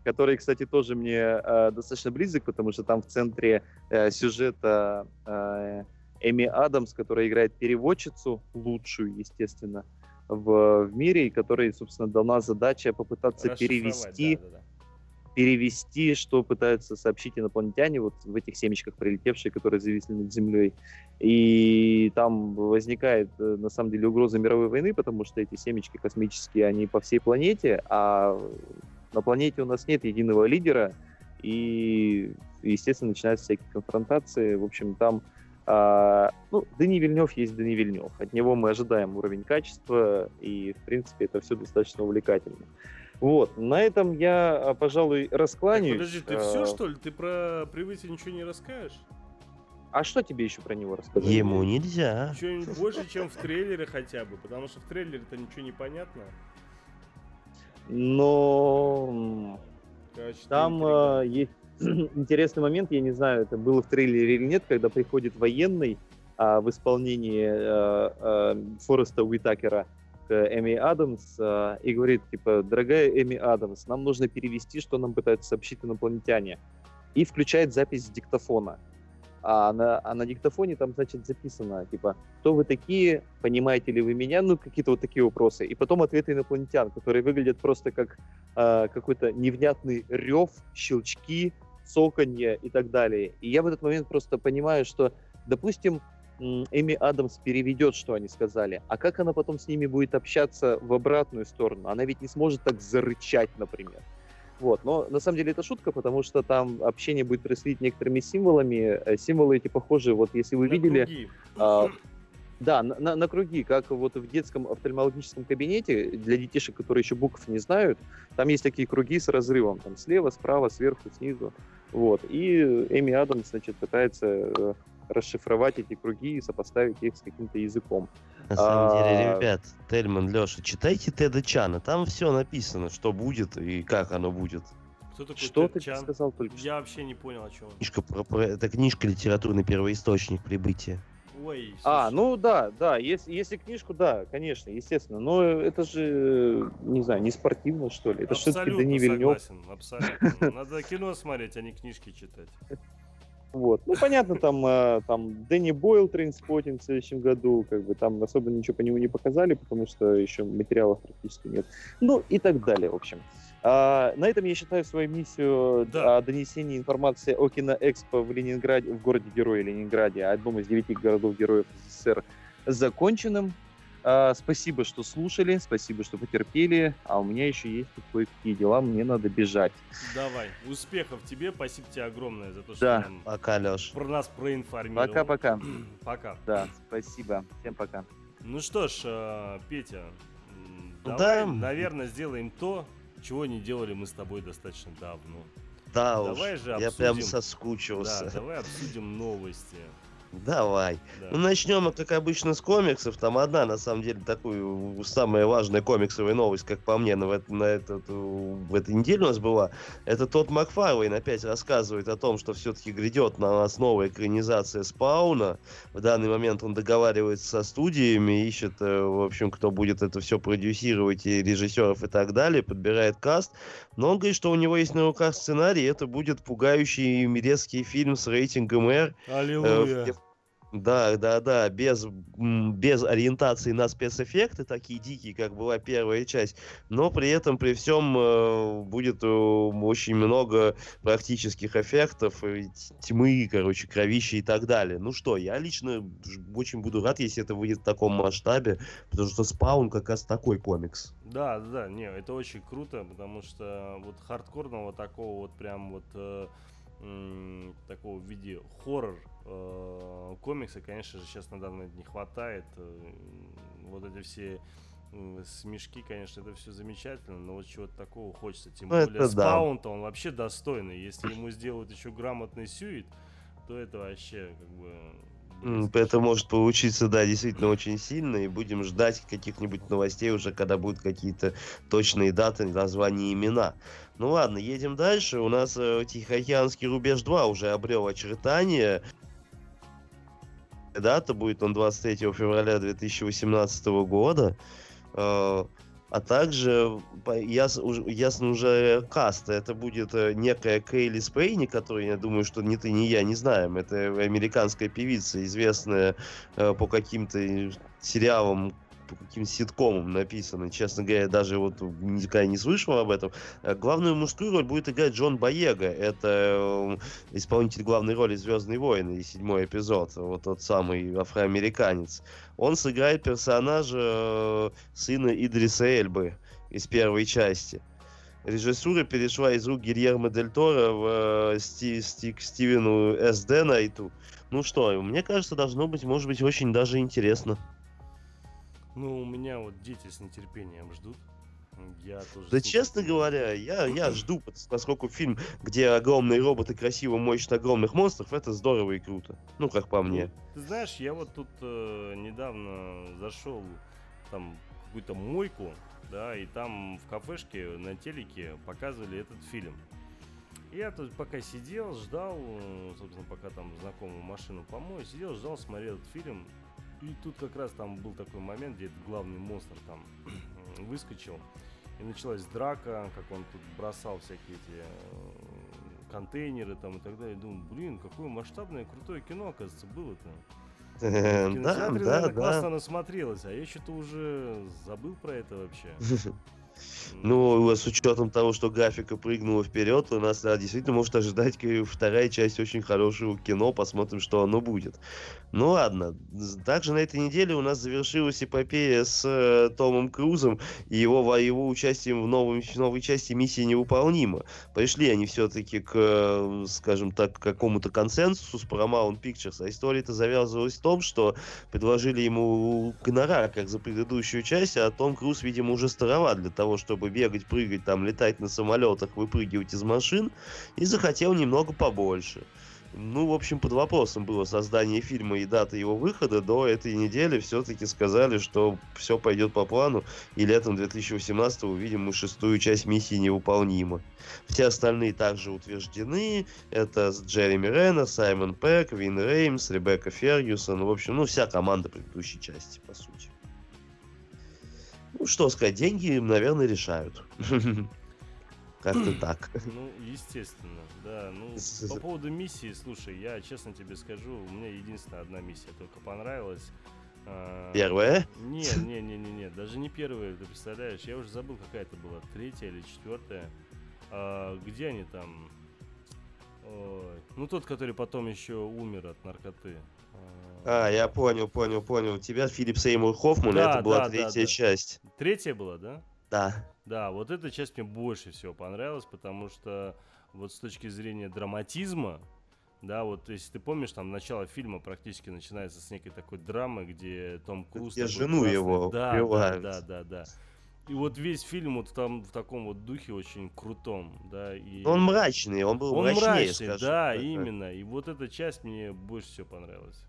Который, кстати, тоже мне э, достаточно близок, потому что там в центре э, сюжета э, Эми Адамс, которая играет переводчицу, лучшую, естественно, в, в мире, и которой, собственно, дана задача попытаться перевести, да, да, да. перевести, что пытаются сообщить инопланетяне вот в этих семечках прилетевшие, которые зависли над Землей. И там возникает, э, на самом деле, угроза мировой войны, потому что эти семечки космические, они по всей планете, а на планете у нас нет единого лидера, и, естественно, начинаются всякие конфронтации. В общем, там а, ну, Дани Вильнев есть Дани Вильнев. От него мы ожидаем уровень качества, и, в принципе, это все достаточно увлекательно. Вот, на этом я, а, пожалуй, Так, раскланяюсь. подожди, ты А, все, что ли? Ты про прибытие ничего не расскажешь? А что тебе еще про него рассказать? Ему нельзя. Что-нибудь больше, чем в трейлере хотя бы, потому что в трейлере-то ничего не понятно. Но ты там интрига. есть *clears throat* интересный момент, я не знаю, это было в трейлере или нет, когда приходит военный а, в исполнении а, а, Фореста Уитакера к Эми Адамс а, и говорит, типа, дорогая Эми Адамс, нам нужно перевести, что нам пытаются сообщить инопланетяне. И включает запись диктофона. А на, а на диктофоне там, значит, записано, типа, кто вы такие, понимаете ли вы меня, ну, какие-то вот такие вопросы. И потом ответы инопланетян, которые выглядят просто как а, какой-то невнятный рев, щелчки, цоканье и так далее. И я в этот момент просто понимаю, что, допустим, Эми Адамс переведет, что они сказали, а как она потом с ними будет общаться в обратную сторону? Она ведь не сможет так зарычать, например. Вот, но на самом деле это шутка, потому что там общение будет происходить некоторыми символами. Э, Символы эти похожи, вот если вы На видели, круги. а, да, на, на- на круги, как вот в детском офтальмологическом кабинете, для детишек, которые еще букв не знают, там есть такие круги с разрывом, там слева, справа, сверху, снизу. Вот. И Эми Адамс, значит, пытается э, расшифровать эти круги и сопоставить их с каким-то языком. На самом деле, А. ребят, Тельман, Леша, читайте Теда Чана. Там все написано, что будет и как оно будет. Кто такой Что Тед ты Чан? сказал только что? Я вообще не понял, о чем он. Книжка про, про- это книжка литературный первоисточник прибытия. Ой, А, слушай, ну да, да, если, если книжку, да, конечно, естественно. Но это же, не знаю, не спортивно, что ли. Это абсолютно Дани Вильнев. согласен, абсолютно. Надо кино смотреть, а не книжки читать. *laughs* Вот. Ну, понятно, там, э, там Дэнни Бойл Trainspotting в следующем году, как бы там особо ничего по нему не показали, потому что еще материалов практически нет. Ну, и так далее, в общем. А, на этом я считаю свою миссию Да. о донесении информации о киноэкспо в Ленинграде, в городе Героя Ленинграде, одном из девяти городов Героев СССР, законченным. А, спасибо, что слушали, спасибо, что потерпели, а у меня еще есть кое-какие дела, мне надо бежать. Давай, успехов тебе, спасибо тебе огромное за то, что Да. нам Пока, Леш. про нас проинформировал. Пока-пока. *clears throat* Пока. Да, спасибо. Всем пока. Ну что ж, э, Петя, Да. давай, наверное, сделаем то, чего не делали мы с тобой достаточно давно. Да уж, Давай же я прям обсудим. соскучился. Да, давай обсудим новости. Давай. Да. Ну, начнем, мы, как обычно, с комиксов. Там одна, на самом деле, такую самая важная комиксовая новость, как по мне, на, на этот, э, в этой неделе у нас была. Это тот Макфарлейн опять рассказывает о том, что все-таки грядет на нас новая экранизация Спауна. В данный момент он договаривается со студиями, ищет, э, в общем, кто будет это все продюсировать, и режиссеров и так далее, подбирает каст. Но он говорит, что у него есть на руках сценарий, и это будет пугающий мерзкий фильм с рейтингом R, э, Аллилуйя. ге- Да, да, да, без, без ориентации на спецэффекты, такие дикие, как была первая часть, но при этом, при всем, э, будет э, очень много практических эффектов, тьмы, короче, кровища и так далее. Ну что, я лично очень буду рад, если это выйдет в таком масштабе, потому что Спаун как раз такой комикс. Да, да, не, это очень круто, потому что вот хардкорного такого вот прям вот э, такого в виде хоррор э, комикса, конечно же, сейчас на данный не хватает. Э, вот эти все смешки, конечно, это все замечательно, но вот чего-то такого хочется. Тем ну, более спаун-то он вообще достойный. Если ему сделают еще грамотный сюит, то это вообще как бы это может получиться, да, действительно очень сильно, и будем ждать каких-нибудь новостей уже, когда будут какие-то точные даты, названия, имена. Ну ладно, едем дальше. У нас э, Тихоокеанский рубеж 2 уже обрел очертания. Дата будет он 23 февраля 2018 года. Э, а также яс, ясно уже каст. Это будет э, некая Кейли Спейни, которую, я думаю, что ни ты, ни я не знаем. Это американская певица, известная э, по каким-то сериалам по каким-то ситкомам написано. Честно говоря, даже вот никогда не слышал об этом. Э, главную мужскую роль будет играть Джон Боега. Это исполнитель главной роли «Звездные войны» и седьмой эпизод. Вот тот самый афроамериканец. Он сыграет персонажа э, сына Идриса Эльбы из первой части. Режиссура перешла из рук Гильермо Дель Торо в э, Сти, Сти, Стивену С. Д. Найту. Ну что, мне кажется, должно быть, может быть, очень даже интересно. Ну, у меня вот дети с нетерпением ждут. Я тоже да, честно говоря, я, я *clears throat* жду, поскольку фильм, где огромные роботы красиво мощно огромных монстров, это здорово и круто. Ну, как по мне. Ну, ты знаешь, я вот тут э, недавно зашел там какую-то мойку, да, и там в кафешке на телеке показывали этот фильм. Я тут пока сидел, ждал, э, собственно, пока там знакомую машину помою, сидел, ждал, смотрел этот фильм. И тут как раз там был такой момент, где этот главный монстр там *clears throat* выскочил. И началась драка, как он тут бросал всякие эти э, контейнеры там и так далее. Думаю, блин, какое масштабное крутое кино, оказывается, было-то. *laughs* Да, да, да. классно насмотрелось, а я что-то уже забыл про это вообще. *laughs* Ну, с учетом того, что графика прыгнула вперед, у нас да, действительно может ожидать вторая часть очень хорошего кино. Посмотрим, что оно будет. Ну ладно. Также на этой неделе у нас завершилась эпопея с э, Томом Крузом и его, его участием в новой, новой части «Миссия невыполнима». Пришли они все-таки к, э, скажем так, какому-то консенсусу с Paramount Pictures. А история-то завязывалась в том, что предложили ему гонорар, как за предыдущую часть, а Том Круз, видимо, уже староват для того, чтобы бегать, прыгать, там, летать на самолетах, выпрыгивать из машин, и захотел немного побольше. Ну, в общем, под вопросом было создание фильма и дата его выхода. До этой недели все-таки сказали, что все пойдет по плану, и летом 2018 увидим мы шестую часть миссии невыполнима. Все остальные также утверждены. Это Джереми Рена, Саймон Пэк, Вин Реймс, Ребекка Фергюсон. В общем, ну, вся команда предыдущей части, по сути. Ну, что сказать, деньги, наверное, решают. *laughs* Как-то так. Ну, естественно, да. Ну, по поводу миссии, слушай, я честно тебе скажу, у меня единственная одна миссия только понравилась. А, первая? Не, не, не, не, не, даже не первая, ты представляешь, я уже забыл, какая это была, третья или четвертая. А, где они там? Ой. Ну, тот, который потом еще умер от наркоты. А, я понял, понял, понял. У тебя Филипп Сеймур Хоффман, да, это была да, третья да, часть. Третья была, да? Да. Да, вот эта часть мне больше всего понравилась, потому что вот с точки зрения драматизма, да, вот если ты помнишь, там начало фильма практически начинается с некой такой драмы, где Том Круз... Где жену красный... его да, убивают. Да, да, да, да. И вот весь фильм вот там в таком вот духе очень крутом, да. И... Он мрачный, он был он мрачнее, мрачный, скажем, да, так, именно. И вот эта часть мне больше всего понравилась.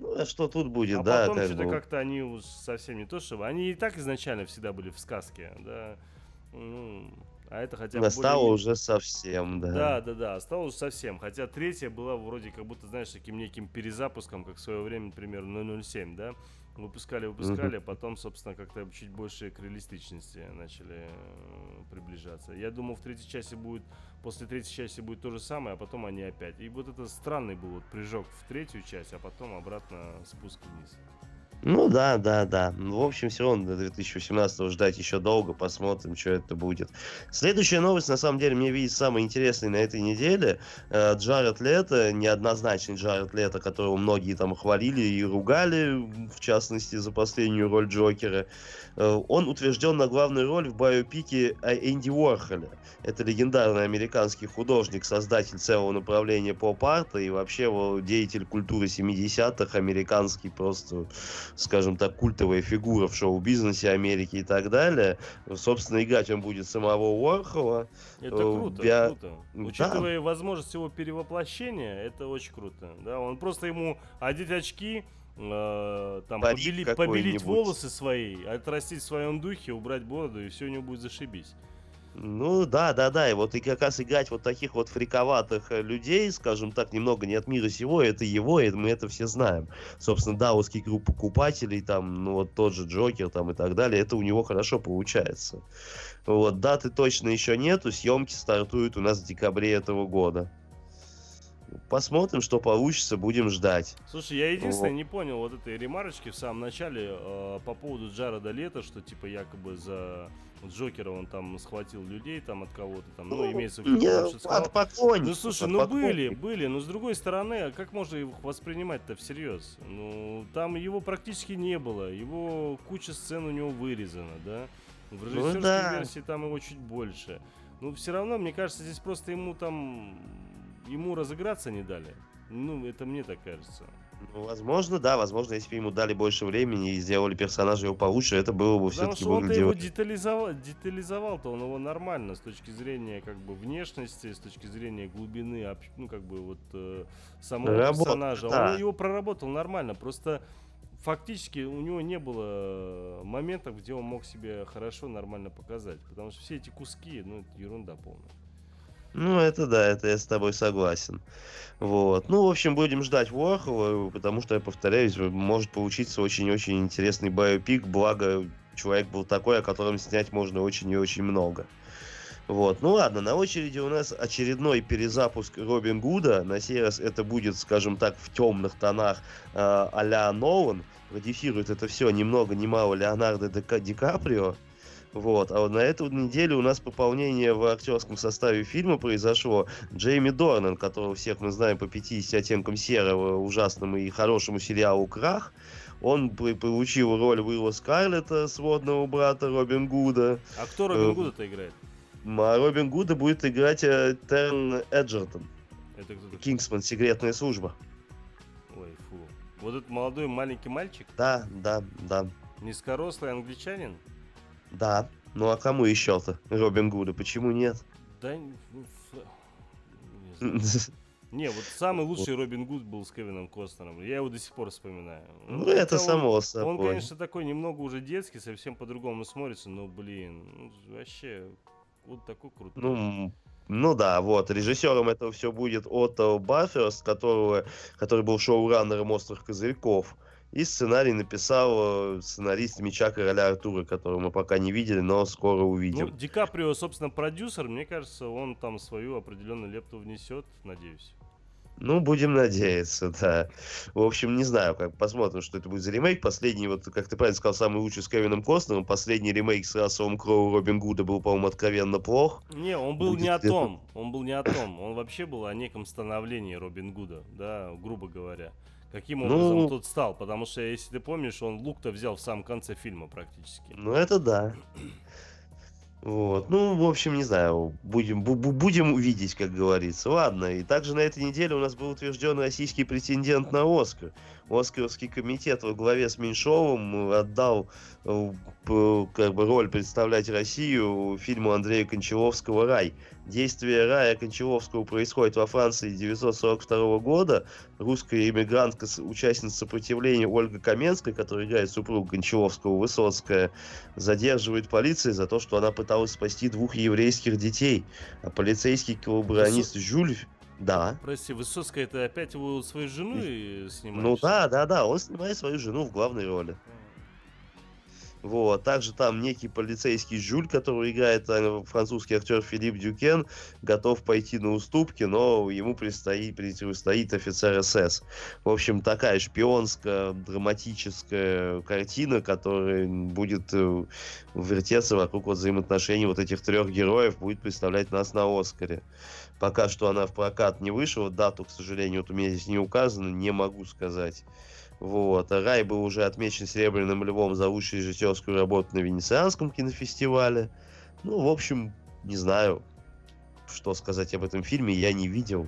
Ну, а что тут будет, а да? потом как что-то бы... как-то они уж совсем не то, чтобы... Они и так изначально всегда были в сказке, да. Ну, а это хотя бы... Да, стало более... уже совсем, да. Да, да, да, стало уже совсем. Хотя третья была вроде как будто, знаешь, таким неким перезапуском, как в свое время, например, 007, да? Выпускали, выпускали, а потом, собственно, как-то чуть больше к реалистичности начали э, приближаться. Я думал, в третьей части будет, после третьей части будет то же самое, а потом они опять. И вот это странный был вот прыжок в третью часть, а потом обратно спуск вниз. Ну да, да, да. Ну, в общем, все равно до 2018 ждать еще долго, посмотрим, что это будет. Следующая новость, на самом деле, мне видится самой интересной на этой неделе. Э, Джаред Лето, неоднозначный Джаред Лето, которого многие там хвалили и ругали, в частности, за последнюю роль Джокера. Э, он утвержден на главную роль в биопике Энди Уорхоля. Это легендарный американский художник, создатель целого направления поп-арта и вообще деятель культуры 70-х, американский просто, скажем так, культовая фигура в шоу-бизнесе Америки и так далее. Собственно, играть он будет самого Уорхола. Это э, круто, Я... круто. Учитывая да. возможность его перевоплощения, это очень круто. Да, он просто ему одеть очки, э, там побели, побелить волосы свои, отрастить в своем духе, убрать бороду, и все у него будет зашибись. Ну да, да, да, и вот и как раз играть вот таких вот фриковатых э, людей, скажем так, немного не от мира сего, это его, и мы это все знаем. Собственно, даусский круг покупателей, там, ну вот тот же Джокер там и так далее, это у него хорошо получается. Вот, даты точно еще нету, съемки стартуют у нас в декабре этого года. Посмотрим, что получится, будем ждать. Слушай, я единственное вот. не понял вот этой ремарочки в самом начале э, по поводу Джареда Лето, что типа якобы за Джокера он там схватил людей там от кого-то там, ну, ну имеется в виду, не, от поклонников. Ну слушай, ну были, были, но с другой стороны, а как можно их воспринимать-то всерьез? Ну, там его практически не было, его куча сцен у него вырезана, да? В ну режиссерской ну, да. версии там его чуть больше. Ну, все равно, мне кажется, здесь просто ему там ему разыграться не дали. Ну, это мне так кажется. Ну, возможно, да, возможно, если бы ему дали больше времени и сделали персонажа его получше, это было бы все-таки Потому что он его детализовал, детализовал-то он его нормально с точки зрения как бы внешности, с точки зрения глубины, ну как бы вот э, самого Работа, персонажа. Да. Он его проработал нормально, просто фактически у него не было моментов, где он мог себе хорошо, нормально показать, потому что все эти куски, ну это ерунда полная. Ну, это да, это я с тобой согласен. Вот. Ну, в общем, будем ждать Ворхола, потому что, я повторяюсь, может получиться очень-очень интересный биопик, благо человек был такой, о котором снять можно очень и очень много. Вот. Ну ладно, на очереди у нас очередной перезапуск Робин Гуда. На сей раз это будет, скажем так, в темных тонах э, а-ля Нолан. Продюсирует это все ни много ни мало Леонардо Ди Каприо. Вот. А вот на эту неделю у нас пополнение в актерском составе фильма произошло. Джейми Дорнан, которого всех мы знаем по 50 оттенкам серого, ужасному и хорошему сериалу «Крах», он получил роль Уилла Скарлетта, сводного брата Робин Гуда. А кто Робин э, Гуда-то играет? А Робин Гуда будет играть э, Терн Эджертон. Это кто Кингсман, секретная служба. Ой, фу. Вот этот молодой маленький мальчик? Да, да, да. Низкорослый англичанин? Да. Ну а кому еще-то? Робин Гуда, почему нет? Да, *laughs* не, вот самый лучший Робин Гуд был с Кевином Костнером. Я его до сих пор вспоминаю. Ну, ну это он, само собой. Он, конечно, такой немного уже детский, совсем по-другому смотрится, но, блин, ну, вообще, вот такой крутой. Ну, ну да, вот. Режиссером этого все будет Отто Бафферс, которого, который был шоураннером «Острых козырьков». И сценарий написал э, сценарист «Меча короля Артура», которого мы пока не видели, но скоро увидим. Ну, Ди Каприо, собственно, продюсер. Мне кажется, он там свою определенную лепту внесет, надеюсь. Ну, будем надеяться, *laughs* да. В общем, не знаю, как посмотрим, что это будет за ремейк. Последний, вот, как ты правильно сказал, самый лучший с Кевином Костнером. Последний ремейк с Расселом Кроу Робин Гуда был, по-моему, откровенно плох. Не, он был будет не о том. Он был не о том. Он вообще был о неком становлении Робин Гуда, да, грубо говоря. Каким образом ну, тот стал? Потому что, если ты помнишь, он лук-то взял в самом конце фильма практически. Ну, это да. *clears throat* Вот. Ну, в общем, не знаю, будем, бу будем увидеть, как говорится. Ладно, и также на этой неделе у нас был утвержден российский претендент на Оскар. Оскаровский комитет во главе с Меньшовым отдал э, как бы, роль представлять Россию фильму Андрея Кончаловского «Рай». Действие Рая Кончаловского происходит во Франции 1942 года. Русская иммигрантка, участница сопротивления Ольга Каменская, которая играет супругу Кончаловского, Высоцкая, задерживает полиция за то, что она пыталась спасти двух еврейских детей. А полицейский коллаборанист Жюль Да. Прости, Высоцкая это опять его свою жену и снимает? Ну да, да, да, он снимает свою жену в главной роли. Вот. Также там некий полицейский Жюль, который играет э, французский актер Филипп Дюкен, готов пойти на уступки, но ему предстоит, предстоит офицер СС. В общем, такая шпионская, драматическая картина, которая будет э, вертеться вокруг вот взаимоотношений вот этих трех героев, будет представлять нас на Оскаре. Пока что она в прокат не вышла, дату, к сожалению, вот у меня здесь не указано, не могу сказать. Вот. А Рай был уже отмечен Серебряным Львом за лучшую режиссерскую работу на Венецианском кинофестивале. Ну, в общем, не знаю, что сказать об этом фильме, я не видел.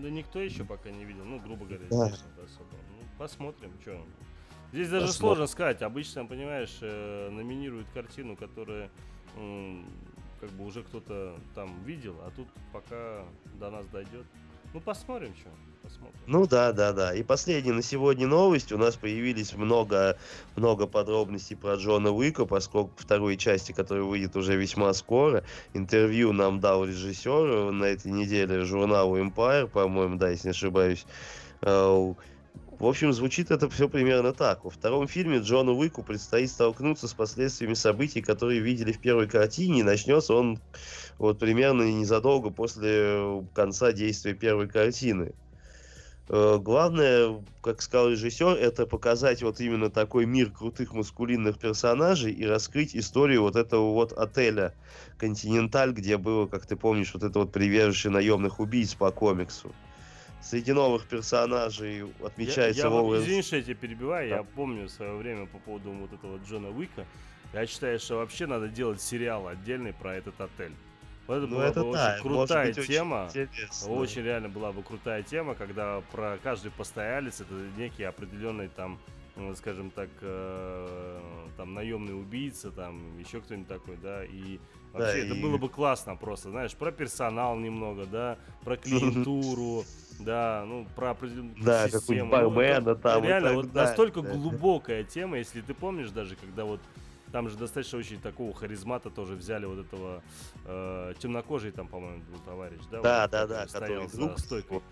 Да никто еще пока не видел, ну, грубо говоря, Да. естественно, особо. Ну, посмотрим, что. Здесь даже Посмотрим. сложно сказать. Обычно, понимаешь, э, номинируют картину, которая как бы уже кто-то там видел, а тут пока до нас дойдет. Ну, посмотрим, что. Посмотрим. Ну да, да, да. И последняя на сегодня новость. У нас появились много, много подробностей про Джона Уика, поскольку второй части, которая выйдет уже весьма скоро. Интервью нам дал режиссер на этой неделе журналу Empire, по-моему, да, если не ошибаюсь. В общем, звучит это все примерно так. Во втором фильме Джону Уику предстоит столкнуться с последствиями событий, которые видели в первой картине, и начнется он вот примерно незадолго после конца действия первой картины. Э, Главное, как сказал режиссер, это показать вот именно такой мир крутых маскулинных персонажей и раскрыть историю вот этого вот отеля Континенталь, где было, как ты помнишь, вот это вот прибежище наемных убийц по комиксу. Среди новых персонажей Я, отмечается я вам- Лоуренс- извини, что я тебя перебиваю, Да. я помню в свое время по поводу вот этого Джона Уика. Я считаю, что вообще надо делать сериал отдельный про этот отель. Вот это Ну, была это бы да, очень крутая быть, очень тема. интересно. Очень реально была бы крутая тема, когда про каждый постоялец это некий определенный там, скажем так, э, там наемный убийца, там еще кто-нибудь такой, да, и Да, вообще это и- было бы классно просто, знаешь, про персонал немного, да, про *laughs* клиентуру, да, ну про определенную Да, систему. какой-нибудь Ну, это там Реально, так вот настолько да. глубокая тема, если ты помнишь даже, когда вот там же достаточно очень такого харизмата тоже взяли вот этого э, темнокожий там, по-моему, был товарищ, да? Да, вот, да, да, стоял *laughs* друг за стойкой.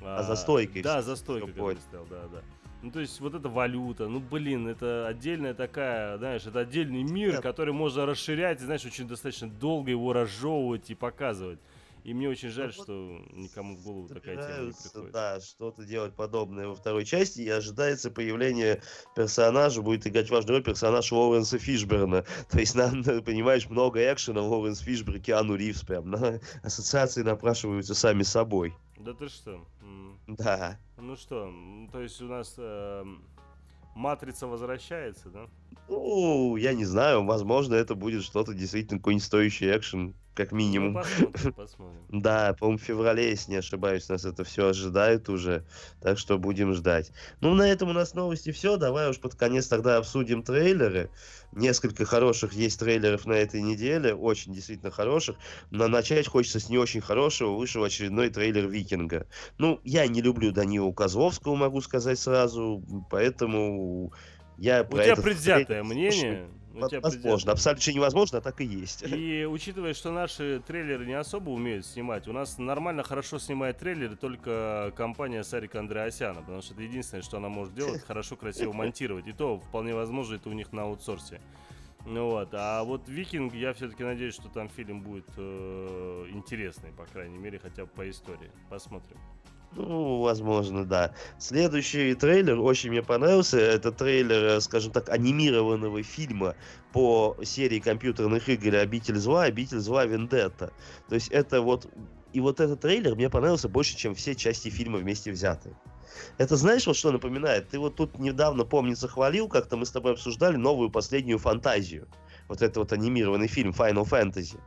А, за стойкой Да, за стойкой, стоял, да, да. Ну, то есть, вот эта валюта, ну, блин, это отдельная такая, знаешь, это отдельный мир, Нет. который можно расширять, и, знаешь, очень достаточно долго его разжевывать и показывать. И мне очень жаль, Ну что никому в голову такая тема не приходит. да, что-то делать подобное во второй части, и ожидается появление персонажа, будет играть важную роль персонаж Лоуренса Фишберна. *laughs* То есть, нам, *laughs* понимаешь, много экшена, Лоуренс Фишберн, Киану Ривз, прям, на *laughs* ассоциации напрашиваются сами собой. Да ты что? Да. Ну что, то есть у нас эм, Матрица возвращается, да? Ну, я не знаю, возможно, это будет что-то действительно какой-нибудь стоящий экшен, как Ну, минимум. посмотрим, *laughs* посмотрим. Да, по-моему, в феврале, если не ошибаюсь, нас это все ожидает уже, так что будем ждать. Ну, на этом у нас новости все, давай уж под конец тогда обсудим трейлеры. Несколько хороших есть трейлеров на этой неделе, очень действительно хороших, но начать хочется с не очень хорошего, вышел очередной трейлер Викинга. Ну, я не люблю Данилу Козловского, могу сказать сразу, поэтому я У про тебя предвзятое мнение. У Возможно, абсолютно невозможно, а так и есть. И учитывая, что наши трейлеры не особо умеют снимать, у нас нормально хорошо снимает трейлеры только компания Сарика Андреасяна, потому что это единственное, что она может делать, *laughs* хорошо, красиво монтировать. И то, вполне возможно, это у них на аутсорсе. Ну вот, а вот Викинг, я все-таки надеюсь, что там фильм будет э, интересный, по крайней мере, хотя бы по истории. Посмотрим. Ну, возможно, да. Следующий трейлер очень мне понравился. Это трейлер, э, скажем так, анимированного фильма по серии компьютерных игр «Обитель зла», «Обитель зла Вендетта». То есть это вот... И вот этот трейлер мне понравился больше, чем все части фильма вместе взятые. Это знаешь, вот что напоминает? Ты вот тут недавно, помнится, хвалил, как-то мы с тобой обсуждали новую последнюю фантазию. Вот это вот анимированный фильм Final Fantasy.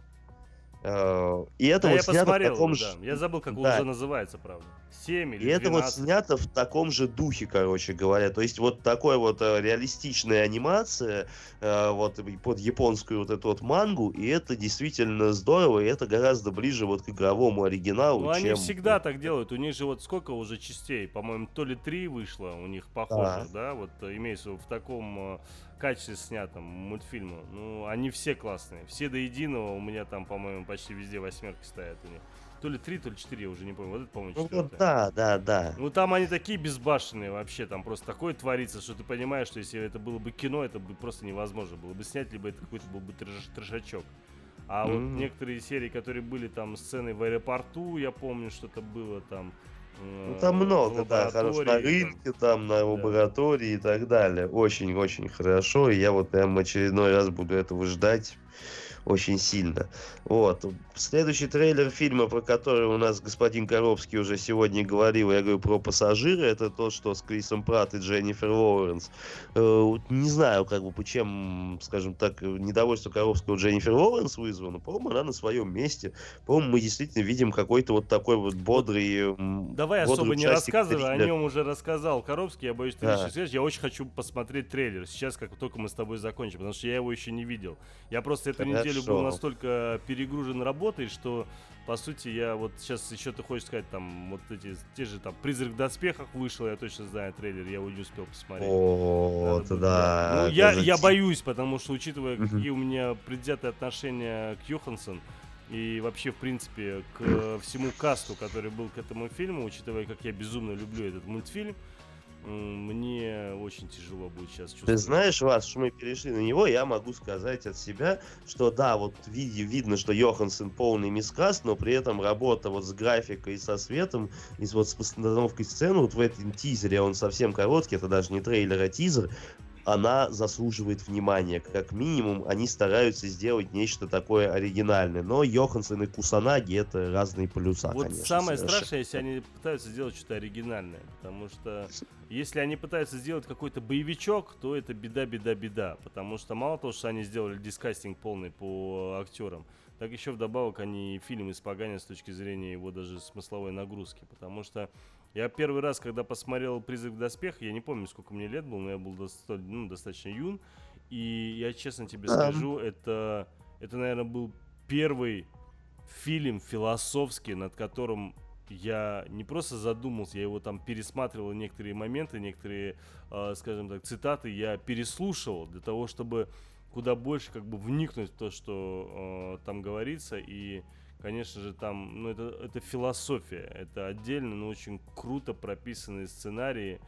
Э, И это Да, вот я снято в посмотрел, таком да. же... Я забыл, как он Да. уже называется, правда. 7 или И это вот 12. снято в таком же духе, короче говоря. То есть вот такой вот э, реалистичная анимация э, вот под японскую вот эту вот мангу, и это действительно здорово, и это гораздо ближе вот к игровому оригиналу, Ну, они чем... всегда так делают. У них же вот сколько уже частей? По-моему, то ли три вышло у них похоже, да? Вот э, имеется в таком качестве снятом мультфильма. Ну, они все классные. Все до единого. У меня там, по-моему, почти везде восьмерки стоят у них. То ли три, то ли четыре, я уже не помню. Вот это, по-моему, Ну четвертая. вот да, да, да. Ну там они такие безбашенные вообще, там просто такое творится, что ты понимаешь, что если это было бы кино, это бы просто невозможно было бы снять, либо это какой-то был бы трэш- трэшачок. А вот Мгм. некоторые серии, которые были там сцены в аэропорту, я помню, что-то было там. э, Ну там много, да, хорошо. На рынке, там, на лаборатории и так далее. Очень-очень хорошо. И я вот прям очередной раз буду этого ждать очень сильно. Вот. Следующий трейлер фильма, про который у нас господин Коробский уже сегодня говорил, я говорю про пассажира, это то, что с Крисом Пратт и Дженнифер Лоуренс. Э, Не знаю, как бы, почем, скажем так, недовольство Коробского Дженнифер Лоуренс вызвано. По-моему, она на своем месте. По-моему, мы действительно видим какой-то вот такой вот бодрый... Давай особо не рассказывай, о триллер. нем уже рассказал Коробский, я боюсь, ты Да. свет. Я очень хочу посмотреть трейлер, сейчас как только мы с тобой закончим, потому что я его еще не видел. Я просто эту неделю был Хорошо. настолько перегружен работой, что, по сути, я вот сейчас еще ты хочешь сказать, там, вот эти, те же там, «Призрак в доспехах» вышел, я точно знаю трейлер, я его не успел посмотреть. Вот, Надо да. Ну, я, я боюсь, потому что, учитывая, какие у меня предвзятые отношения к Йоханссон, и вообще, в принципе, к всему касту, который был к этому фильму, учитывая, как я безумно люблю этот мультфильм, мне очень тяжело будет сейчас Ты чувствовать. знаешь, раз уж мы перешли на него, я могу сказать от себя, что да, вот ви- видно, что Йоханссон полный мискаст, но при этом работа вот с графикой и со светом, и вот с постановкой сцены, вот в этом тизере, он совсем короткий, это даже не трейлер, а тизер, она заслуживает внимания. Как минимум, они стараются сделать нечто такое оригинальное. Но Йоханссон и Кусанаги это разные полюса, Вот конечно. самое совершенно. страшное, если они пытаются сделать что-то оригинальное. Потому что если они пытаются сделать какой-то боевичок, то это беда, беда, беда. Потому что мало того, что они сделали дискастинг полный по актерам, так еще вдобавок они фильм испоганят с точки зрения его даже смысловой нагрузки. Потому что я первый раз, когда посмотрел «Призрак в доспехах», я не помню, сколько мне лет было, но я был доста- ну, достаточно юн. И я честно тебе скажу, это, это, наверное, был первый фильм философский, над которым я не просто задумался, я его там пересматривал некоторые моменты, некоторые, э, скажем так, цитаты я переслушивал для того, чтобы куда больше как бы вникнуть в то, что э, там говорится и Конечно же, там, ну, это, это философия, это отдельно, но очень круто прописанные сценарии,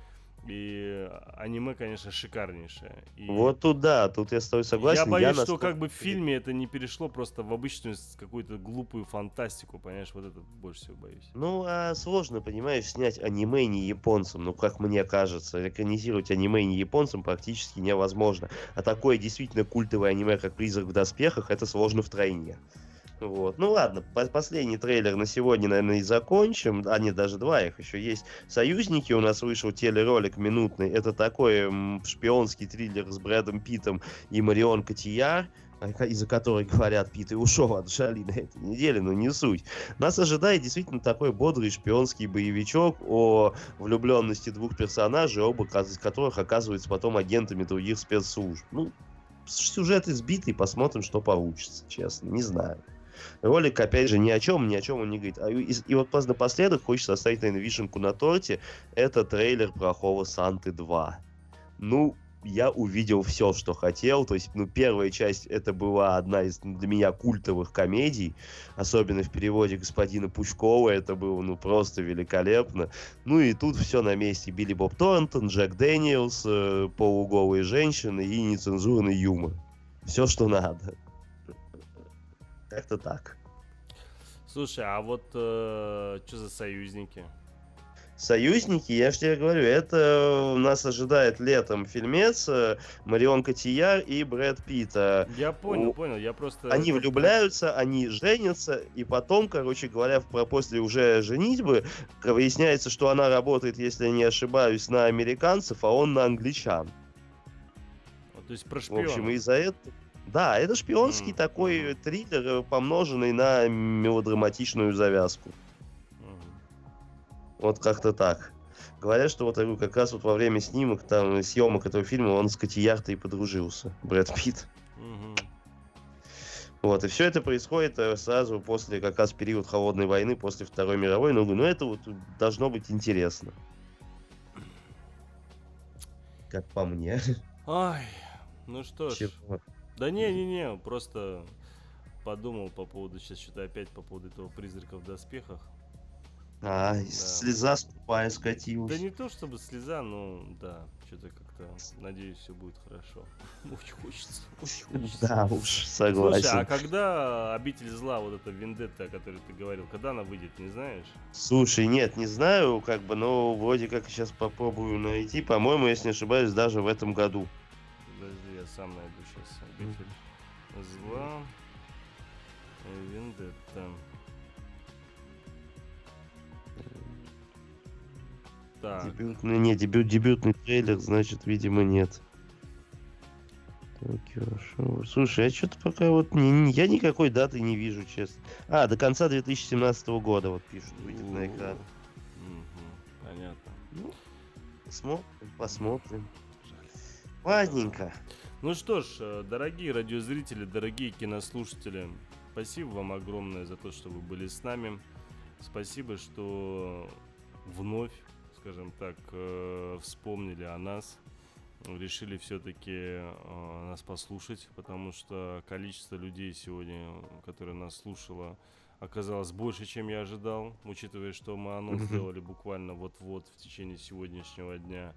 и аниме, конечно, шикарнейшее. И Вот тут да, тут я с тобой согласен. я боюсь, что настолько- как бы в фильме это не перешло просто в обычную какую-то глупую фантастику, понимаешь, вот это больше всего боюсь. Ну, а сложно, понимаешь, снять аниме не японцам. Ну, как мне кажется, экранизировать аниме не японцам практически невозможно. А такое действительно культовое аниме, как «Призрак в доспехах», это сложно втройне. Вот. Ну ладно, по- последний трейлер на сегодня, наверное, и закончим. А нет, даже два их еще есть. «Союзники» у нас вышел телеролик минутный. Это такой шпионский триллер с Брэдом Питом и Марион Котияр, а, из-за которой, говорят, Пит и ушел от Жали на этой неделе, но не суть. Нас ожидает действительно такой бодрый шпионский боевичок о влюбленности двух персонажей, оба из которых оказываются потом агентами других спецслужб. Ну, сюжет избитый, посмотрим, что получится, честно, не знаю. Ролик, опять же, ни о чем, ни о чем он не говорит. А и, и вот напоследок хочется оставить, наверное, вишенку на торте. Это трейлер плохого Санты 2. Ну, я увидел все, что хотел. То есть, ну, первая часть это была одна из для меня культовых комедий, особенно в переводе господина Пучкова. Это было, ну, просто великолепно. Ну и тут все на месте. Билли Боб Торнтон, Джек Дэниелс, э, полуголые женщины и нецензурный юмор. Все, что надо. Как-то так. Слушай, а вот что за союзники? Союзники, я же тебе говорю, это нас ожидает летом фильмец э, Марион Котияр и Брэд Питта. Я понял, У- понял, я просто... Они влюбляются, они женятся, и потом, короче говоря, в- после уже женитьбы выясняется, что она работает, если я не ошибаюсь, на американцев, а он на англичан. То есть про В общем, шпионов. из-за этого... Да, это шпионский Мгм, такой триллер, э, помноженный на мелодраматичную завязку. Мгм. Вот как-то так. Говорят, что вот говорю, как раз вот во время снимок, там, съемок этого фильма он с Котияртой и подружился, Брэд Питт. Вот, и все это происходит э, сразу после, как раз период холодной войны, после Второй мировой. Ну, ну это вот должно быть интересно. Как по мне. Ай, ну что ж. Чего? Да не-не-не, просто подумал по поводу, сейчас что-то опять по поводу этого призрака в доспехах. А, слеза скупая скатилась. Да не то чтобы слеза, но да, что-то как-то, надеюсь, все будет хорошо. *laughs* Очень хочется, очень хочется. Да уж, согласен. Слушай, а когда обитель зла, вот эта вендетта, о которой ты говорил, когда она выйдет, не знаешь? Слушай, нет, не знаю, как бы, но вроде как сейчас попробую найти. По-моему, если не ошибаюсь, даже в этом году. Подожди, я сам найду Обитель зла. Вендетта. Так, Дебютный, не, дебют, дебютный трейлер, значит, видимо, нет. Токио Шоу. Слушай, а что-то пока вот не, не- я никакой даты не вижу, честно. А, до конца 2017 года, вот пишут, выйдет на экран. понятно. Ну, посмотрим, посмотрим. Ладненько. Ну что ж, э, дорогие радиозрители, дорогие кинослушатели, спасибо вам огромное за то, что вы были с нами. Спасибо, что вновь, скажем так, э, вспомнили о нас, решили все-таки нас послушать, потому что количество людей сегодня, которые нас слушало, оказалось больше, чем я ожидал, учитывая, что мы анонс сделали буквально вот-вот в течение сегодняшнего дня.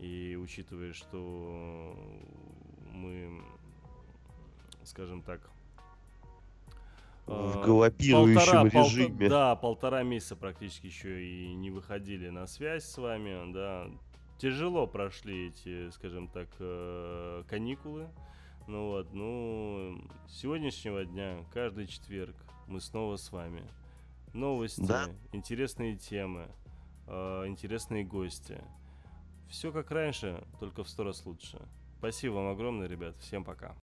И учитывая, что мы, скажем так, В э, галопирующем полтора- полта- режиме. да, полтора месяца практически еще и не выходили на связь с вами, да. Тяжело прошли эти, скажем так, э, каникулы. Ну вот, ну, с сегодняшнего дня, каждый четверг мы снова с вами. Новости, Да. интересные темы, э, интересные гости. Все как раньше, только в сто раз лучше. Спасибо вам огромное, ребят. Всем пока.